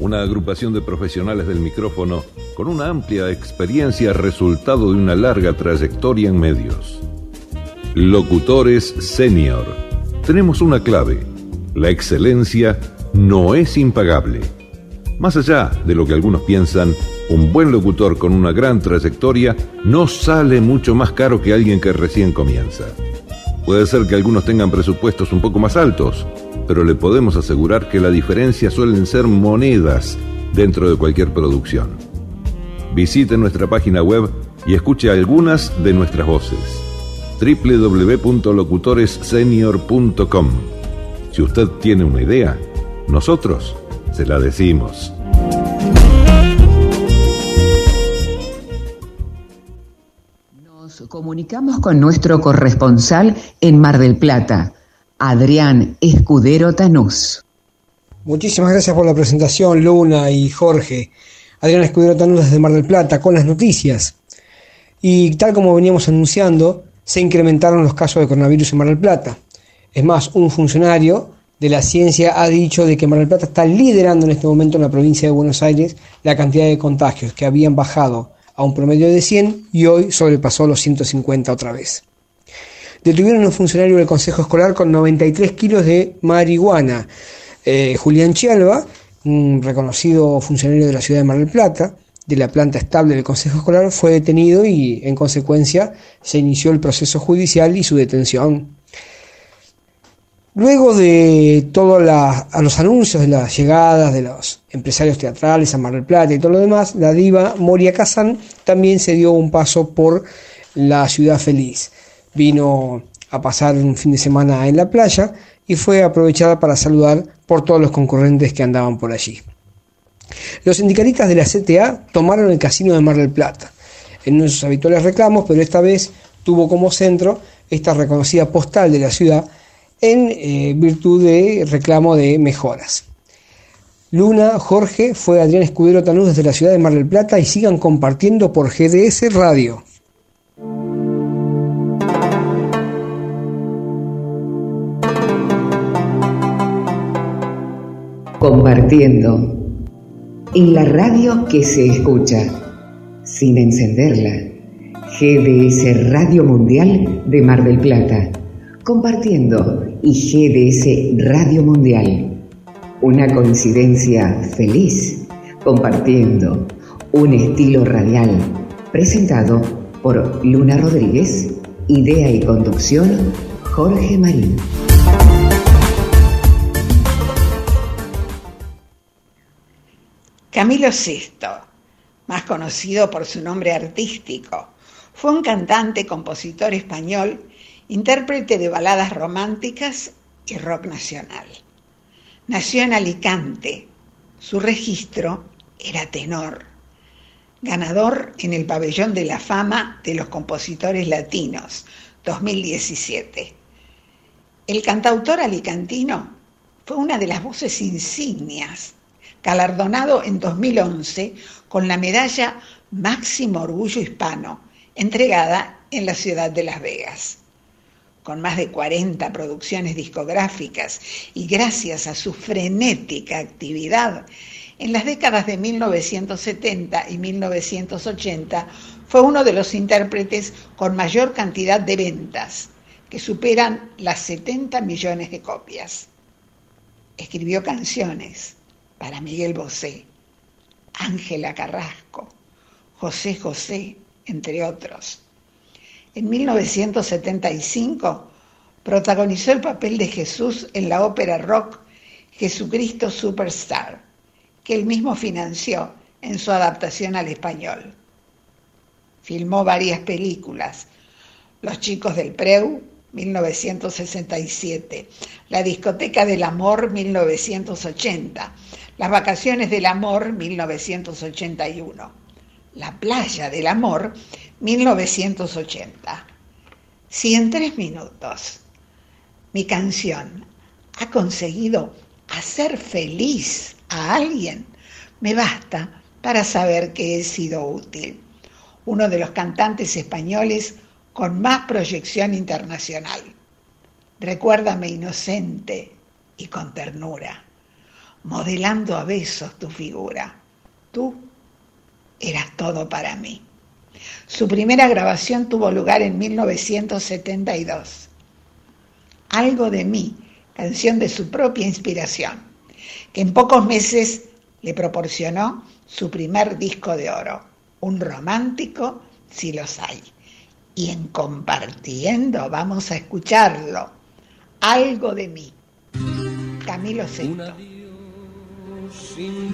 [SPEAKER 6] Una agrupación de profesionales del micrófono con una amplia experiencia resultado de una larga trayectoria en medios. Locutores senior. Tenemos una clave. La excelencia no es impagable. Más allá de lo que algunos piensan, un buen locutor con una gran trayectoria no sale mucho más caro que alguien que recién comienza. Puede ser que algunos tengan presupuestos un poco más altos, pero le podemos asegurar que la diferencia suelen ser monedas dentro de cualquier producción. Visite nuestra página web y escuche algunas de nuestras voces. www.locutoressenior.com Si usted tiene una idea, nosotros se la decimos.
[SPEAKER 1] Nos comunicamos con nuestro corresponsal en Mar del Plata, Adrián Escudero Tanús.
[SPEAKER 16] Muchísimas gracias por la presentación, Luna y Jorge. Adrián Escudero Tanús desde Mar del Plata con las noticias. Y tal como veníamos anunciando, se incrementaron los casos de coronavirus en Mar del Plata. Es más, un funcionario de la ciencia ha dicho de que Mar del Plata está liderando en este momento en la provincia de Buenos Aires la cantidad de contagios que habían bajado a un promedio de 100 y hoy sobrepasó los 150 otra vez. Detuvieron a un funcionario del Consejo Escolar con 93 kilos de marihuana. Eh, Julián Chialba, un reconocido funcionario de la ciudad de Mar del Plata, de la planta estable del Consejo Escolar, fue detenido y en consecuencia se inició el proceso judicial y su detención. Luego de todos los anuncios de las llegadas de los empresarios teatrales a Mar del Plata y todo lo demás, la diva Moria Kazan también se dio un paso por la ciudad feliz. Vino a pasar un fin de semana en la playa y fue aprovechada para saludar por todos los concurrentes que andaban por allí. Los sindicalistas de la CTA tomaron el casino de Mar del Plata en sus habituales reclamos, pero esta vez tuvo como centro esta reconocida postal de la ciudad en eh, virtud de reclamo de mejoras. Luna, Jorge, fue Adrián Escudero Tanús desde la ciudad de Mar del Plata y sigan compartiendo por GDS Radio.
[SPEAKER 1] Compartiendo. En la radio que se escucha, sin encenderla. GDS Radio Mundial de Mar del Plata. Compartiendo y GDS Radio Mundial. Una coincidencia feliz, Compartiendo un estilo radial presentado por Luna Rodríguez, idea y conducción Jorge Marín.
[SPEAKER 9] Camilo VI, más conocido por su nombre artístico, fue un cantante, compositor español, intérprete de baladas románticas y rock nacional. Nació en Alicante. Su registro era tenor. Ganador en el Pabellón de la Fama de los Compositores Latinos 2017. El cantautor alicantino fue una de las voces insignias, galardonado en 2011 con la medalla Máximo Orgullo Hispano, entregada en la ciudad de Las Vegas con más de 40 producciones discográficas y gracias a su frenética actividad, en las décadas de 1970 y 1980 fue uno de los intérpretes con mayor cantidad de ventas, que superan las 70 millones de copias. Escribió canciones para Miguel Bosé, Ángela Carrasco, José José, entre otros. En 1975 protagonizó el papel de Jesús en la ópera rock Jesucristo Superstar, que él mismo financió en su adaptación al español. Filmó varias películas, Los chicos del Preu, 1967, La discoteca del amor, 1980, Las vacaciones del amor, 1981, La playa del amor, 1980. Si en tres minutos mi canción ha conseguido hacer feliz a alguien, me basta para saber que he sido útil. Uno de los cantantes españoles con más proyección internacional. Recuérdame inocente y con ternura, modelando a besos tu figura. Tú eras todo para mí. Su primera grabación tuvo lugar en 1972. Algo de mí, canción de su propia inspiración, que en pocos meses le proporcionó su primer disco de oro, un romántico si los hay. Y en compartiendo vamos a escucharlo, algo de mí. Camilo Sesto.
[SPEAKER 4] sin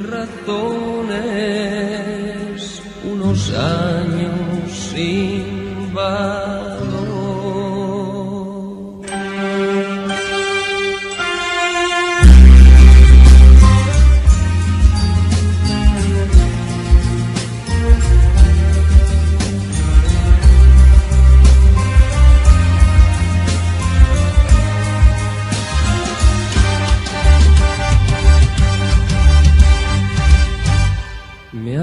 [SPEAKER 4] unos años sin valor.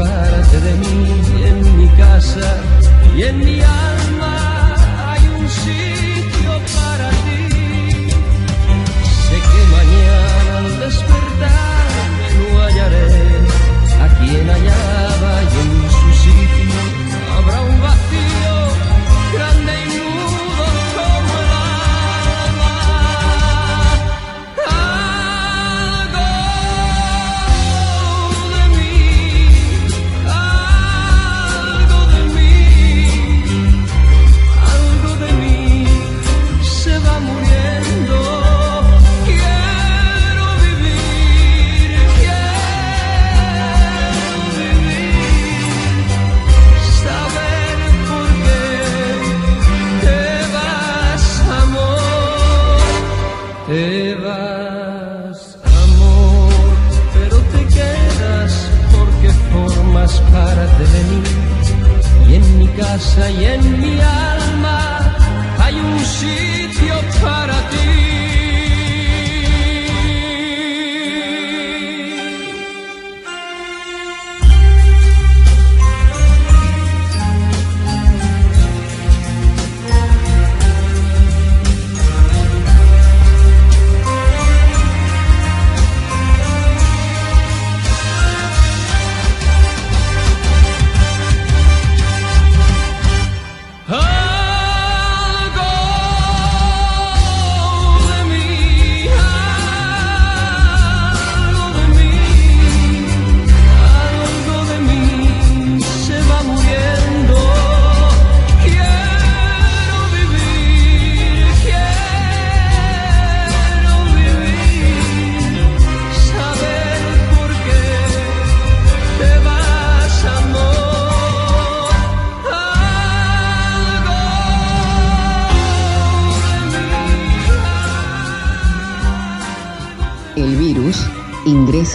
[SPEAKER 4] separarte de mí en mi casa y en mi mi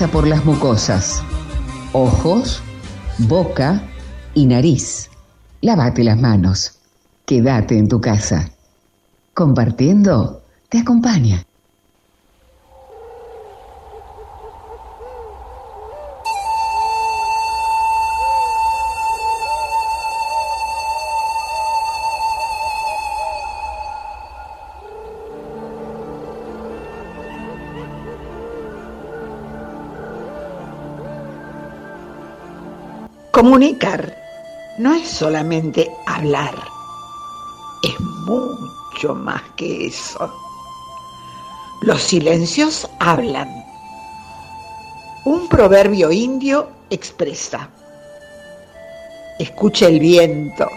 [SPEAKER 4] por
[SPEAKER 1] las mucosas, ojos, boca y nariz. Lávate las manos. Quédate en tu casa. Compartiendo te acompaña.
[SPEAKER 9] Comunicar no es solamente hablar, es mucho más que eso. Los silencios hablan. Un proverbio indio expresa. Escucha el viento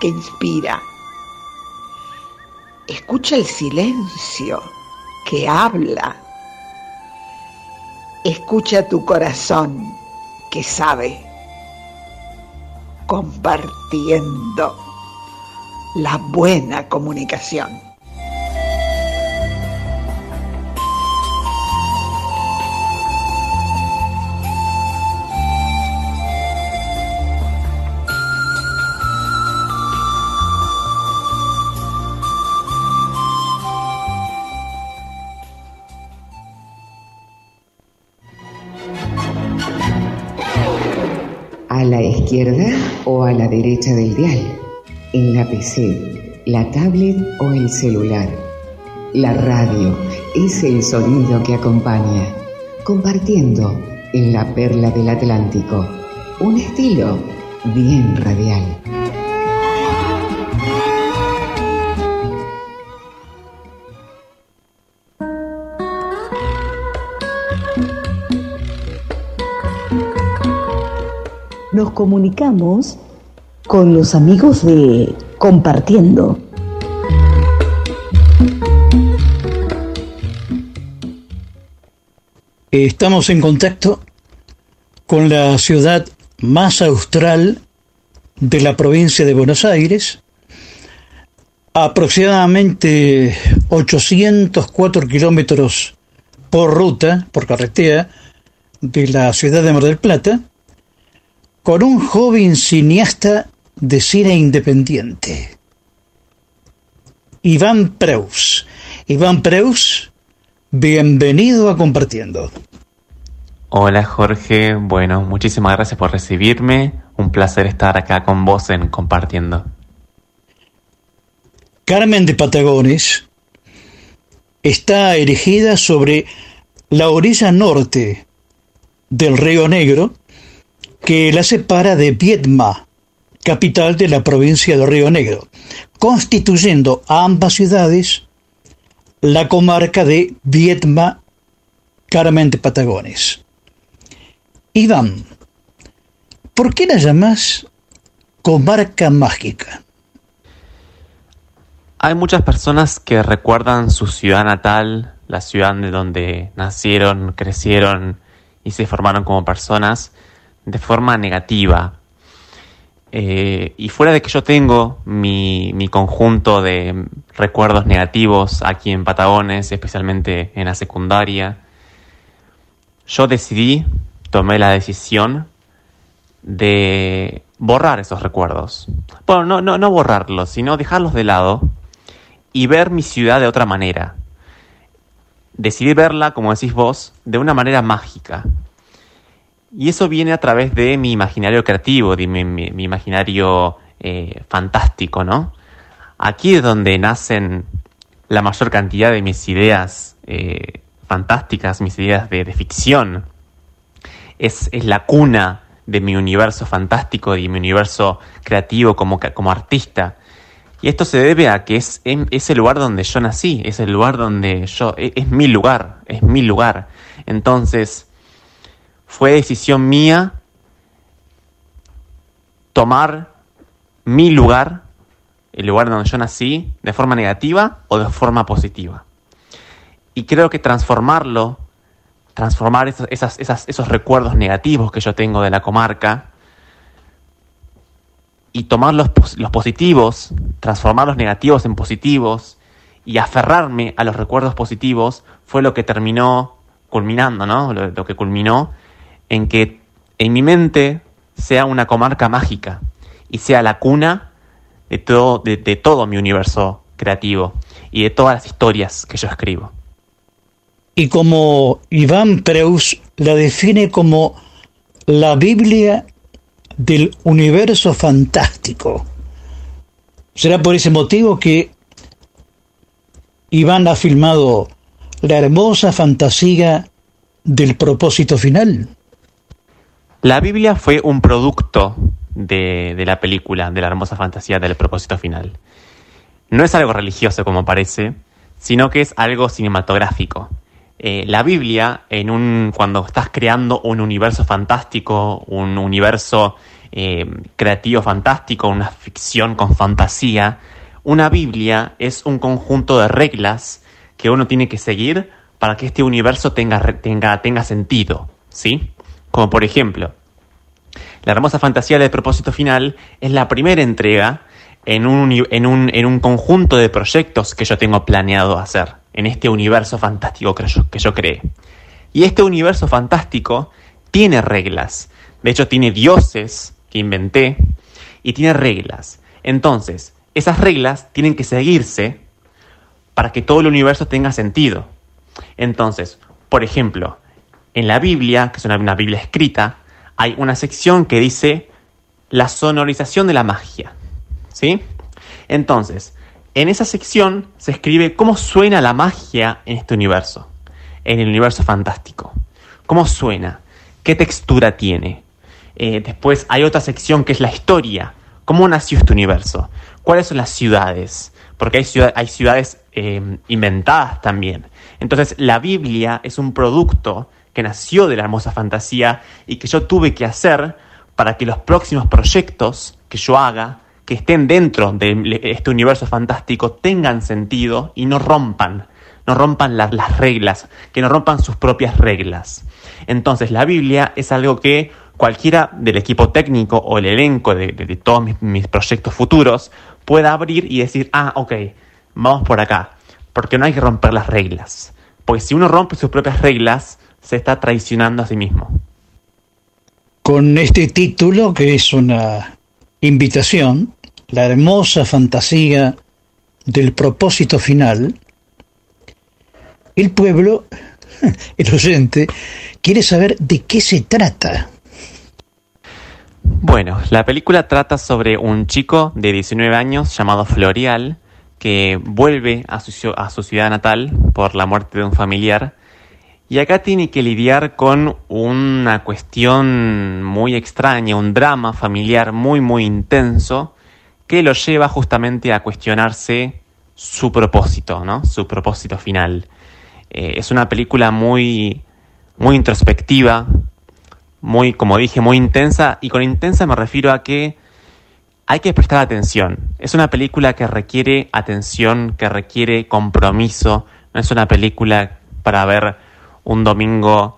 [SPEAKER 9] que inspira. Escucha el silencio que habla. Escucha tu corazón que sabe compartiendo la buena comunicación.
[SPEAKER 1] Izquierda o a la derecha del dial. En la PC, la tablet o el celular. La radio es el sonido que acompaña. Compartiendo en la perla del Atlántico. Un estilo bien radial.
[SPEAKER 14] Nos comunicamos con los amigos de Compartiendo.
[SPEAKER 3] Estamos en contacto con la ciudad más austral de la provincia de Buenos Aires, aproximadamente 804 kilómetros por ruta, por carretera, de la ciudad de Mar del Plata, con un joven cineasta de cine independiente, Iván Preus. Iván Preus, bienvenido a Compartiendo.
[SPEAKER 17] Hola Jorge, bueno, muchísimas gracias por recibirme. Un placer estar acá con vos en Compartiendo.
[SPEAKER 3] Carmen de Patagones está erigida sobre la orilla norte del Río Negro que la separa de Viedma, capital de la provincia de Río Negro, constituyendo a ambas ciudades la comarca de Viedma Carmen de Patagones. Iván, ¿por qué la llamas comarca mágica?
[SPEAKER 17] Hay muchas personas que recuerdan su ciudad natal, la ciudad de donde nacieron, crecieron y se formaron como personas, de forma negativa. Eh, y fuera de que yo tengo mi, mi conjunto de recuerdos negativos aquí en Patagones, especialmente en la secundaria, yo decidí, tomé la decisión de borrar esos recuerdos. Bueno, no, no, no borrarlos, sino dejarlos de lado y ver mi ciudad de otra manera. Decidí verla, como decís vos, de una manera mágica. Y eso viene a través de mi imaginario creativo, de mi, imaginario eh, fantástico, ¿no? Aquí es donde nacen la mayor cantidad de mis ideas eh, fantásticas, mis ideas de, ficción. Es, es la cuna de mi universo fantástico, de mi universo creativo como, como artista. Y esto se debe a que es, em- es el lugar donde yo nací, es el lugar donde yo, e- es, mi lugar, es mi lugar. Entonces, fue decisión mía tomar mi lugar, el lugar donde yo nací, de forma negativa o de forma positiva. Y creo que transformarlo, transformar esos, recuerdos negativos que yo tengo de la comarca y tomar los, pos- los positivos, transformar los negativos en positivos y aferrarme a los recuerdos positivos fue lo que terminó culminando, ¿no? Lo que culminó en que en mi mente sea una comarca mágica y sea la cuna de todo, de, todo mi universo creativo y de todas las historias que yo escribo.
[SPEAKER 12] Y como Iván Preus la define como la Biblia del universo fantástico. Será por ese motivo que Iván ha filmado la hermosa fantasía del propósito final.
[SPEAKER 17] La Biblia fue un producto de, de la película, de la hermosa fantasía del propósito final. No es algo religioso como parece, sino que es algo cinematográfico. Eh, la Biblia, en un, cuando estás creando un universo fantástico, un universo eh, creativo fantástico, una ficción con fantasía, una Biblia es un conjunto de reglas que uno tiene que seguir para que este universo tenga, tenga, tenga sentido, ¿sí? Como por ejemplo, la hermosa fantasía del propósito final es la primera entrega en un, en un, en un conjunto de proyectos que yo tengo planeado hacer en este universo fantástico que yo, que yo creé. Y este universo fantástico tiene reglas. De hecho, tiene dioses que inventé y tiene reglas. Entonces, esas reglas tienen que seguirse para que todo el universo tenga sentido. Entonces, por ejemplo, en la Biblia, que es una, Biblia escrita, hay una sección que dice la sonorización de la magia. ¿Sí? Entonces, en esa sección se escribe cómo suena la magia en este universo, en el universo fantástico. ¿Cómo suena? ¿Qué textura tiene? Eh, después hay otra sección que es la historia. ¿Cómo nació este universo? ¿Cuáles son las ciudades? Porque hay ciudades eh, inventadas también. Entonces la Biblia es un producto que nació de la hermosa fantasía y que yo tuve que hacer para que los próximos proyectos que yo haga, que estén dentro de este universo fantástico, tengan sentido y no rompan, no rompan la- las reglas, que no rompan sus propias reglas. Entonces la Biblia es algo que cualquiera del equipo técnico o el elenco de, de- de todos mis, mis proyectos futuros pueda abrir y decir, ah, ok, vamos por acá. Porque no hay que romper las reglas. Porque si uno rompe sus propias reglas, se está traicionando a sí mismo.
[SPEAKER 12] Con este título, que es una invitación, la hermosa fantasía del propósito final, el pueblo, el oyente, quiere saber de qué se trata.
[SPEAKER 17] Bueno, la película trata sobre un chico de 19 años llamado Florial que vuelve a su, a su ciudad natal por la muerte de un familiar y acá tiene que lidiar con una cuestión muy extraña, un drama familiar muy muy intenso que lo lleva justamente a cuestionarse su propósito, ¿no? Su propósito final. Eh, es una película muy muy introspectiva, muy, como dije, muy intensa. Y con intensa me refiero a que hay que prestar atención. Es una película que requiere atención, que requiere compromiso. No es una película para ver un domingo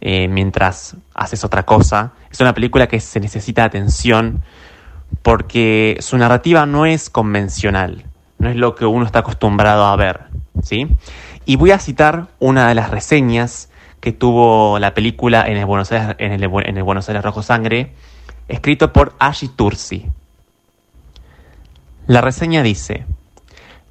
[SPEAKER 17] eh, mientras haces otra cosa. Es una película que se necesita atención porque su narrativa no es convencional. No es lo que uno está acostumbrado a ver. ¿sí? Y voy a citar una de las reseñas que tuvo la película en el Buenos Aires, en el, en el Buenos Aires Rojo Sangre escrito por Ashi Tursi. La reseña dice,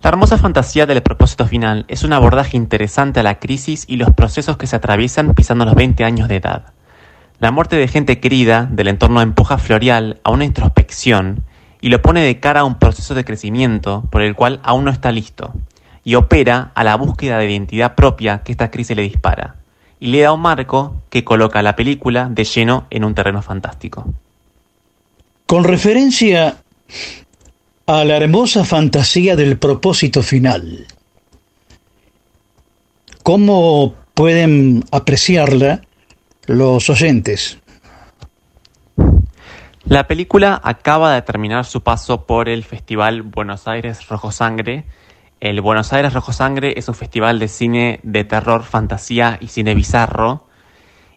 [SPEAKER 17] La hermosa fantasía del propósito final es un abordaje interesante a la crisis y los procesos que se atraviesan pisando los 20 años de edad. La muerte de gente querida del entorno empuja a Florial a una introspección y lo pone de cara a un proceso de crecimiento por el cual aún no está listo, y opera a la búsqueda de identidad propia que esta crisis le dispara, y le da un marco que coloca la película de lleno en un terreno fantástico.
[SPEAKER 3] Con referencia a la hermosa fantasía del propósito final, ¿cómo pueden apreciarla los oyentes?
[SPEAKER 17] La película acaba de terminar su paso por el Festival Buenos Aires Rojo Sangre. El Buenos Aires Rojo Sangre es un festival de cine de terror, fantasía y cine bizarro.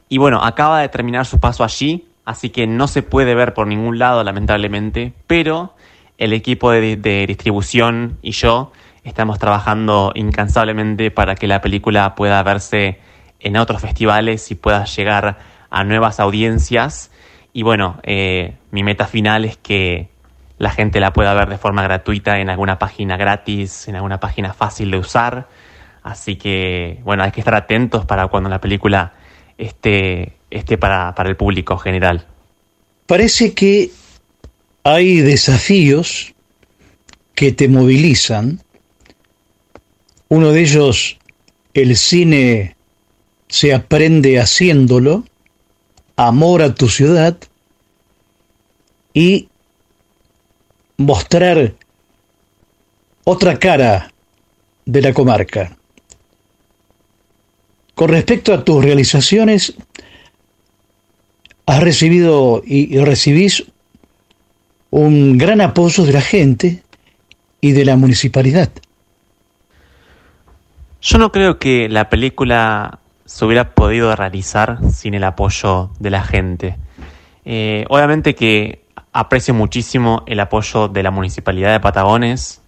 [SPEAKER 17] Y bueno, acaba de terminar su paso allí, así que no se puede ver por ningún lado, lamentablemente, pero el equipo de, distribución y yo estamos trabajando incansablemente para que la película pueda verse en otros festivales y pueda llegar a nuevas audiencias. Y bueno, eh, mi meta final es que la gente la pueda ver de forma gratuita en alguna página gratis, en alguna página fácil de usar. Así que, bueno, hay que estar atentos para cuando la película esté, esté para, para el público general.
[SPEAKER 3] Parece que hay desafíos que te movilizan. Uno de ellos, el cine se aprende haciéndolo, amor a tu ciudad y mostrar otra cara de la comarca. Con respecto a tus realizaciones, has recibido y, recibís un gran apoyo de la gente y de la municipalidad.
[SPEAKER 17] Yo no creo que la película se hubiera podido realizar sin el apoyo de la gente. Eh, obviamente que aprecio muchísimo el apoyo de la Municipalidad de Patagones.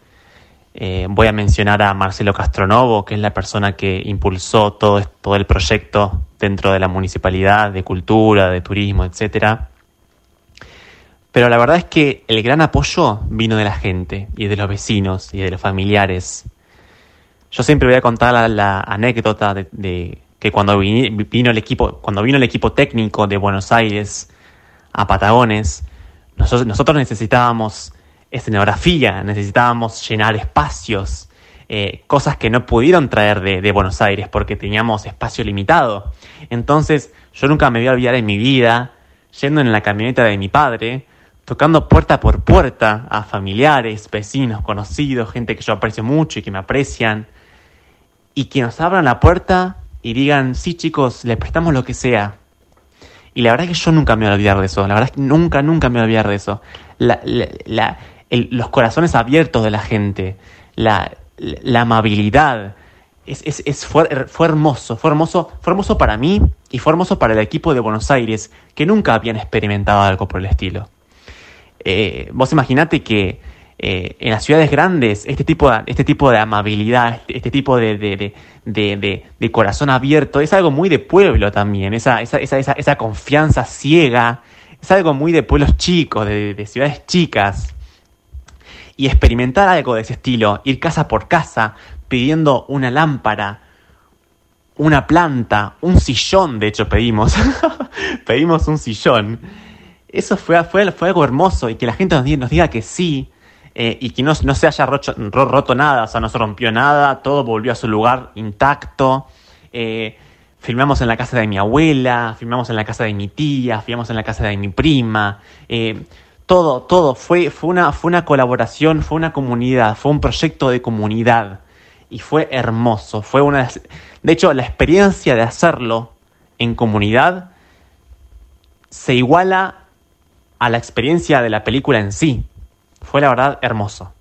[SPEAKER 17] Eh, voy a mencionar a Marcelo Castronovo, que es la persona que impulsó todo, todo el proyecto dentro de la Municipalidad de Cultura, de Turismo, etcétera. Pero la verdad es que el gran apoyo vino de la gente y de los vecinos y de los familiares. Yo siempre voy a contar la, anécdota de, que cuando vino el equipo, cuando vino el equipo técnico de Buenos Aires a Patagones, nosotros, nosotros necesitábamos escenografía, necesitábamos llenar espacios, eh, cosas que no pudieron traer de, de, Buenos Aires porque teníamos espacio limitado. Entonces, yo nunca me voy a olvidar en mi vida yendo en la camioneta de mi padre, tocando puerta por puerta a familiares, vecinos, conocidos, gente que yo aprecio mucho y que me aprecian, y que nos abran la puerta y digan, sí chicos, les prestamos lo que sea. Y la verdad es que yo nunca me voy a olvidar de eso, la verdad es que nunca, nunca me voy a olvidar de eso. Los corazones abiertos de la gente, la, amabilidad, es, fue, hermoso, fue hermoso, fue hermoso para mí y fue hermoso para el equipo de Buenos Aires, que nunca habían experimentado algo por el estilo. Eh, vos imaginate que eh, en las ciudades grandes este tipo de, este tipo de amabilidad, este, este tipo de, de, de, corazón abierto es algo muy de pueblo también, esa, esa, esa, esa, confianza ciega, es algo muy de pueblos chicos, de, ciudades chicas. Y experimentar algo de ese estilo, ir casa por casa pidiendo una lámpara, una planta, un sillón, de hecho pedimos, pedimos un sillón. Eso fue, fue, fue algo hermoso y que la gente nos diga, que sí, eh, y que no, no se haya roto, roto, nada, o sea, no se rompió nada, todo volvió a su lugar intacto. Eh, filmamos en la casa de mi abuela, filmamos en la casa de mi tía, filmamos en la casa de mi prima. Eh, todo, todo, fue, fue, una, fue una colaboración, fue una comunidad, fue un proyecto de comunidad. Y fue hermoso, fue una... De hecho, la experiencia de hacerlo en comunidad se iguala a la experiencia de la película en sí. Fue la verdad hermoso.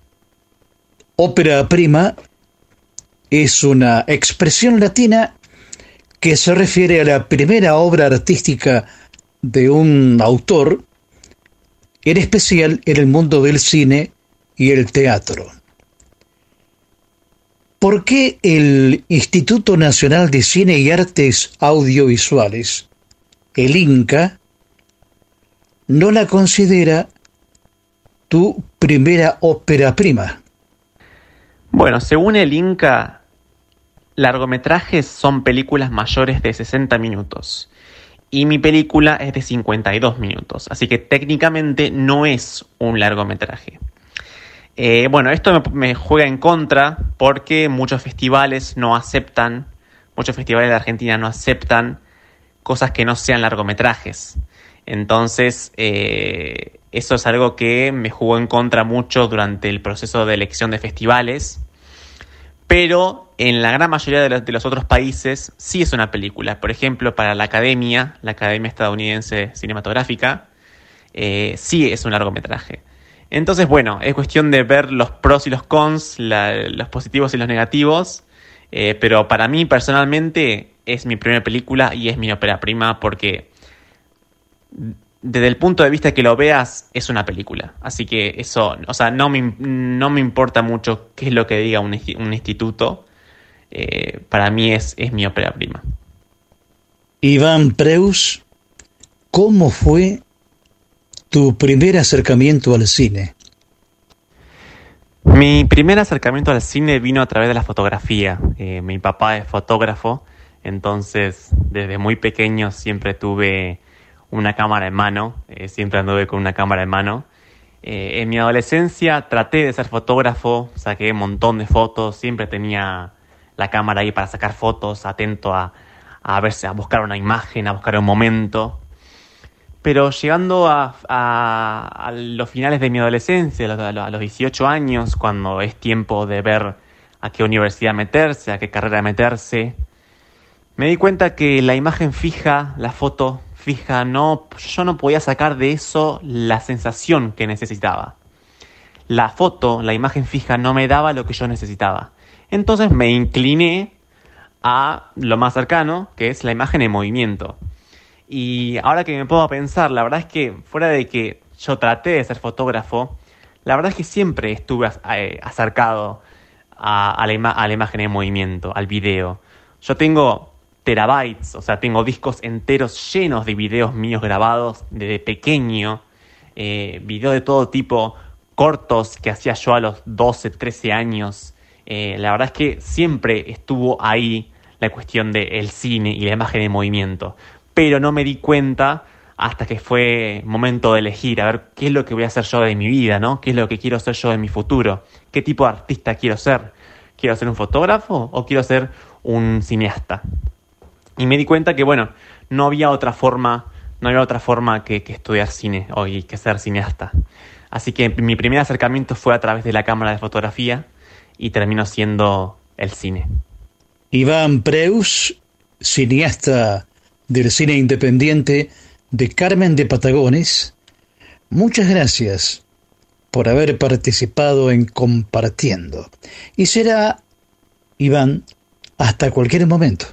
[SPEAKER 3] Ópera prima es una expresión latina que se refiere a la primera obra artística de un autor, en especial en el mundo del cine y el teatro. ¿Por qué el Instituto Nacional de Cine y Artes Audiovisuales, el INCA, no la considera tu primera ópera prima.
[SPEAKER 17] Bueno, según el Inca, largometrajes son películas mayores de 60 minutos. Y mi película es de 52 minutos. Así que técnicamente no es un largometraje. Eh, bueno, esto me, me juega en contra porque muchos festivales no aceptan, muchos festivales de Argentina no aceptan cosas que no sean largometrajes. Entonces, eh, eso es algo que me jugó en contra mucho durante el proceso de elección de festivales. Pero en la gran mayoría de los, otros países sí es una película. Por ejemplo, para la Academia, la Academia Estadounidense Cinematográfica, eh, sí es un largometraje. Entonces, bueno, es cuestión de ver los pros y los cons, los positivos y los negativos. eh, pero para mí personalmente es mi primera película y es mi ópera prima porque desde el punto de vista que lo veas es una película. Así que eso, o sea, no me, no me importa mucho qué es lo que diga un instituto. eh, para mí es, es mi ópera prima.
[SPEAKER 3] Iván Preus, ¿cómo fue tu primer acercamiento al cine?
[SPEAKER 17] Mi primer acercamiento al cine vino a través de la fotografía. Eh, mi papá es fotógrafo, entonces desde muy pequeño siempre tuve una cámara en mano, eh, siempre anduve con una cámara en mano. Eh, en mi adolescencia traté de ser fotógrafo, saqué un montón de fotos, siempre tenía la cámara ahí para sacar fotos, atento a, a verse, a buscar una imagen, a buscar un momento. Pero llegando a, a- a los finales de mi adolescencia, a los, a los 18 años, cuando es tiempo de ver a qué universidad meterse, a qué carrera meterse, me di cuenta que la imagen fija, la foto fija, no, yo no podía sacar de eso la sensación que necesitaba. La foto, la imagen fija, no me daba lo que yo necesitaba. Entonces me incliné a lo más cercano, que es la imagen en movimiento. Y ahora que me puedo pensar, la verdad es que fuera de que yo traté de ser fotógrafo, la verdad es que siempre estuve eh, acercado a, la a la imagen en movimiento, al video. Yo tengo terabytes, o sea, tengo discos enteros llenos de videos míos grabados desde pequeño, eh, videos de todo tipo, cortos que hacía yo a los 12, 13 años. Eh, la verdad es que siempre estuvo ahí la cuestión del cine y la imagen en movimiento, pero no me di cuenta hasta que fue momento de elegir, a ver qué es lo que voy a hacer yo de mi vida, ¿no? ¿Qué es lo que quiero ser yo de mi futuro? ¿Qué tipo de artista quiero ser? ¿Quiero ser un fotógrafo o quiero ser un cineasta? Y me di cuenta que, bueno, no había otra forma, no había otra forma que, estudiar cine o y que ser cineasta. Así que mi primer acercamiento fue a través de la cámara de fotografía y terminó siendo el cine.
[SPEAKER 3] Iván Preus, cineasta del cine independiente de Carmen de Patagones, muchas gracias por haber participado en Compartiendo. Y será, Iván, hasta cualquier momento.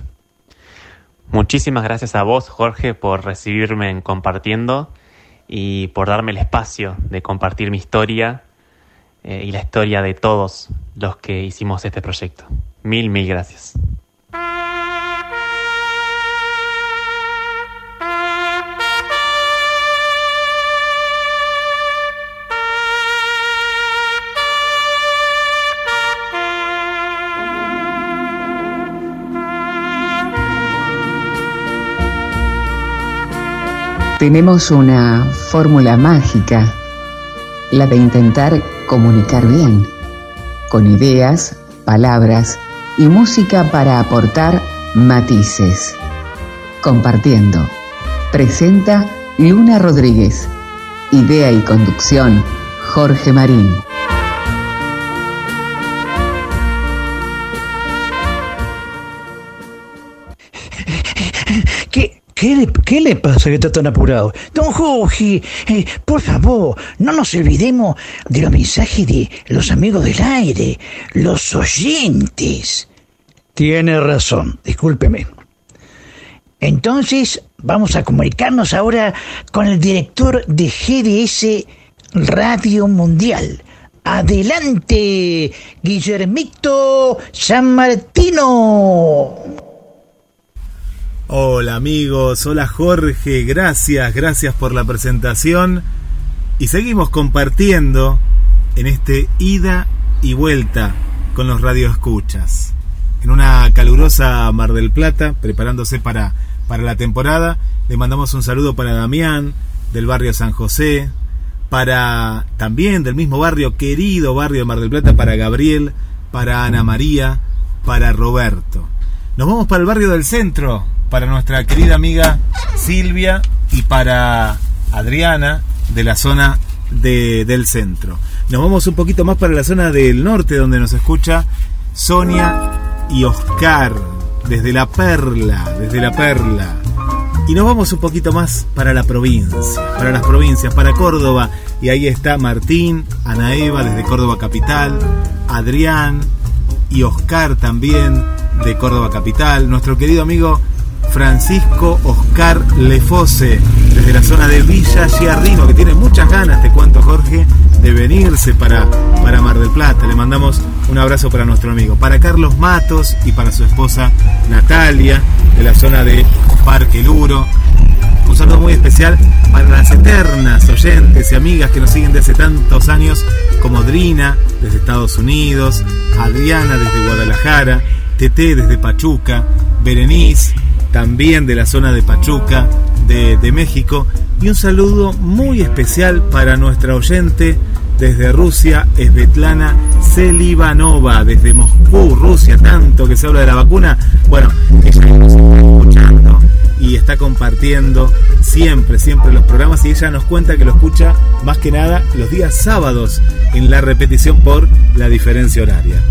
[SPEAKER 17] Muchísimas gracias a vos, Jorge, por recibirme en compartiendo y por darme el espacio de compartir mi historia eh, y la historia de todos los que hicimos este proyecto. Mil, mil gracias.
[SPEAKER 1] Tenemos una fórmula mágica, la de intentar comunicar bien, con ideas, palabras y música para aportar matices. Compartiendo. Presenta Luna Rodríguez. Idea y conducción, Jorge Marín.
[SPEAKER 10] ¿Qué, le pasa que está tan apurado? Don Jorge, eh, por favor, no nos olvidemos de los mensajes de los amigos del aire, los oyentes.
[SPEAKER 3] Tiene razón, discúlpeme.
[SPEAKER 10] Entonces, vamos a comunicarnos ahora con el director de GDS Radio Mundial. Adelante, Guillermito San Martino.
[SPEAKER 18] Hola amigos, hola Jorge, gracias, gracias por la presentación y seguimos compartiendo en este ida y vuelta con los radioescuchas. En una calurosa Mar del Plata, preparándose para, para la temporada, le mandamos un saludo para Damián, del barrio San José, para también del mismo barrio, querido barrio de Mar del Plata, para Gabriel, para Ana María, para Roberto. Nos vamos para el barrio del centro, para nuestra querida amiga Silvia y para Adriana de la zona de- del centro. Nos vamos un poquito más para la zona del norte donde nos escucha Sonia y Oscar desde la Perla, desde la Perla. Y nos vamos un poquito más para la provincia, para las provincias, para Córdoba. Y ahí está Martín, Ana Eva desde Córdoba Capital, Adrián y Oscar también de Córdoba Capital. Nuestro querido amigo Francisco Oscar Lefose desde la zona de Villa Giardino, que tiene muchas ganas, te cuento Jorge, de venirse para, para Mar del Plata. Le mandamos un abrazo para nuestro amigo. Para Carlos Matos y para su esposa Natalia, de la zona de Parque Luro. Un saludo muy especial para las eternas oyentes y amigas que nos siguen desde tantos años, como Drina desde Estados Unidos, Adriana desde Guadalajara, Tete desde Pachuca, Berenice también de la zona de Pachuca, de, México, y un saludo muy especial para nuestra oyente desde Rusia, Svetlana Selivanova, desde Moscú, Rusia, tanto que se habla de la vacuna. Bueno, ella nos está escuchando y está compartiendo siempre, siempre los programas y ella nos cuenta que lo escucha más que nada los días sábados en la repetición por la diferencia horaria.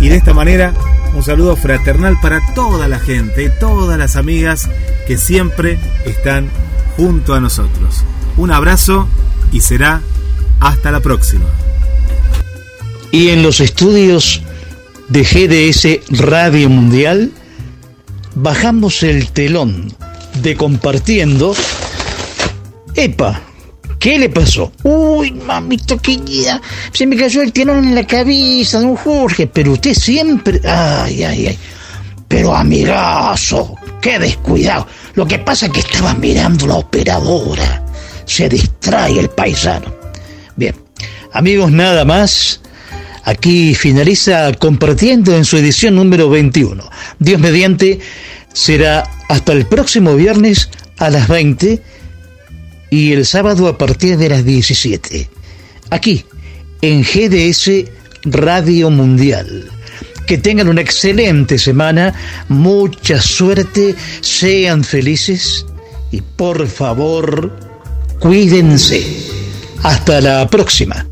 [SPEAKER 18] Y de esta manera, un saludo fraternal para toda la gente, todas las amigas que siempre están junto a nosotros. Un abrazo y será hasta la próxima.
[SPEAKER 10] Y en los estudios de GDS Radio Mundial bajamos el telón de compartiendo. ¡Epa! ¿Qué le pasó? Uy, mamita querida, se me cayó el telón en la cabeza, don Jorge, pero usted siempre... Ay, ay, ay. Pero amigazo, qué descuidado. Lo que pasa es que estaba mirando la operadora. Se distrae el paisano. Bien, amigos, nada más. Aquí finaliza compartiendo en su edición número 21. Dios mediante será hasta el próximo viernes a las 20 y el sábado a partir de las 17. Aquí, en GDS Radio Mundial. Que tengan una excelente semana, mucha suerte, sean felices y por favor, cuídense. Hasta la próxima.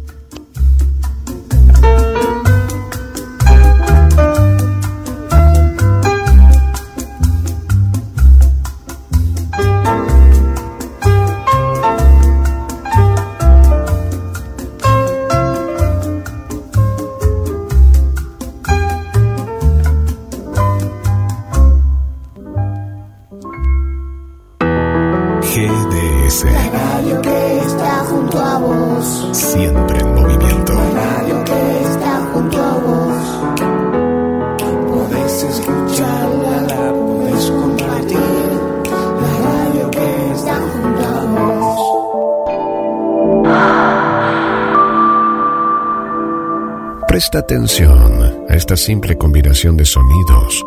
[SPEAKER 19] Atención a esta simple combinación de sonidos.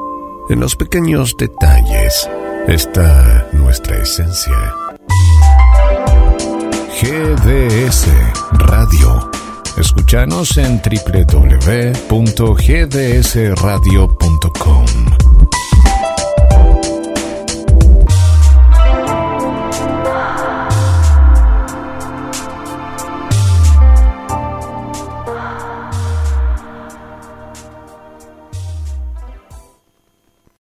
[SPEAKER 19] En los pequeños detalles está nuestra esencia. GDS Radio. Escúchanos en www.gdsradio.com.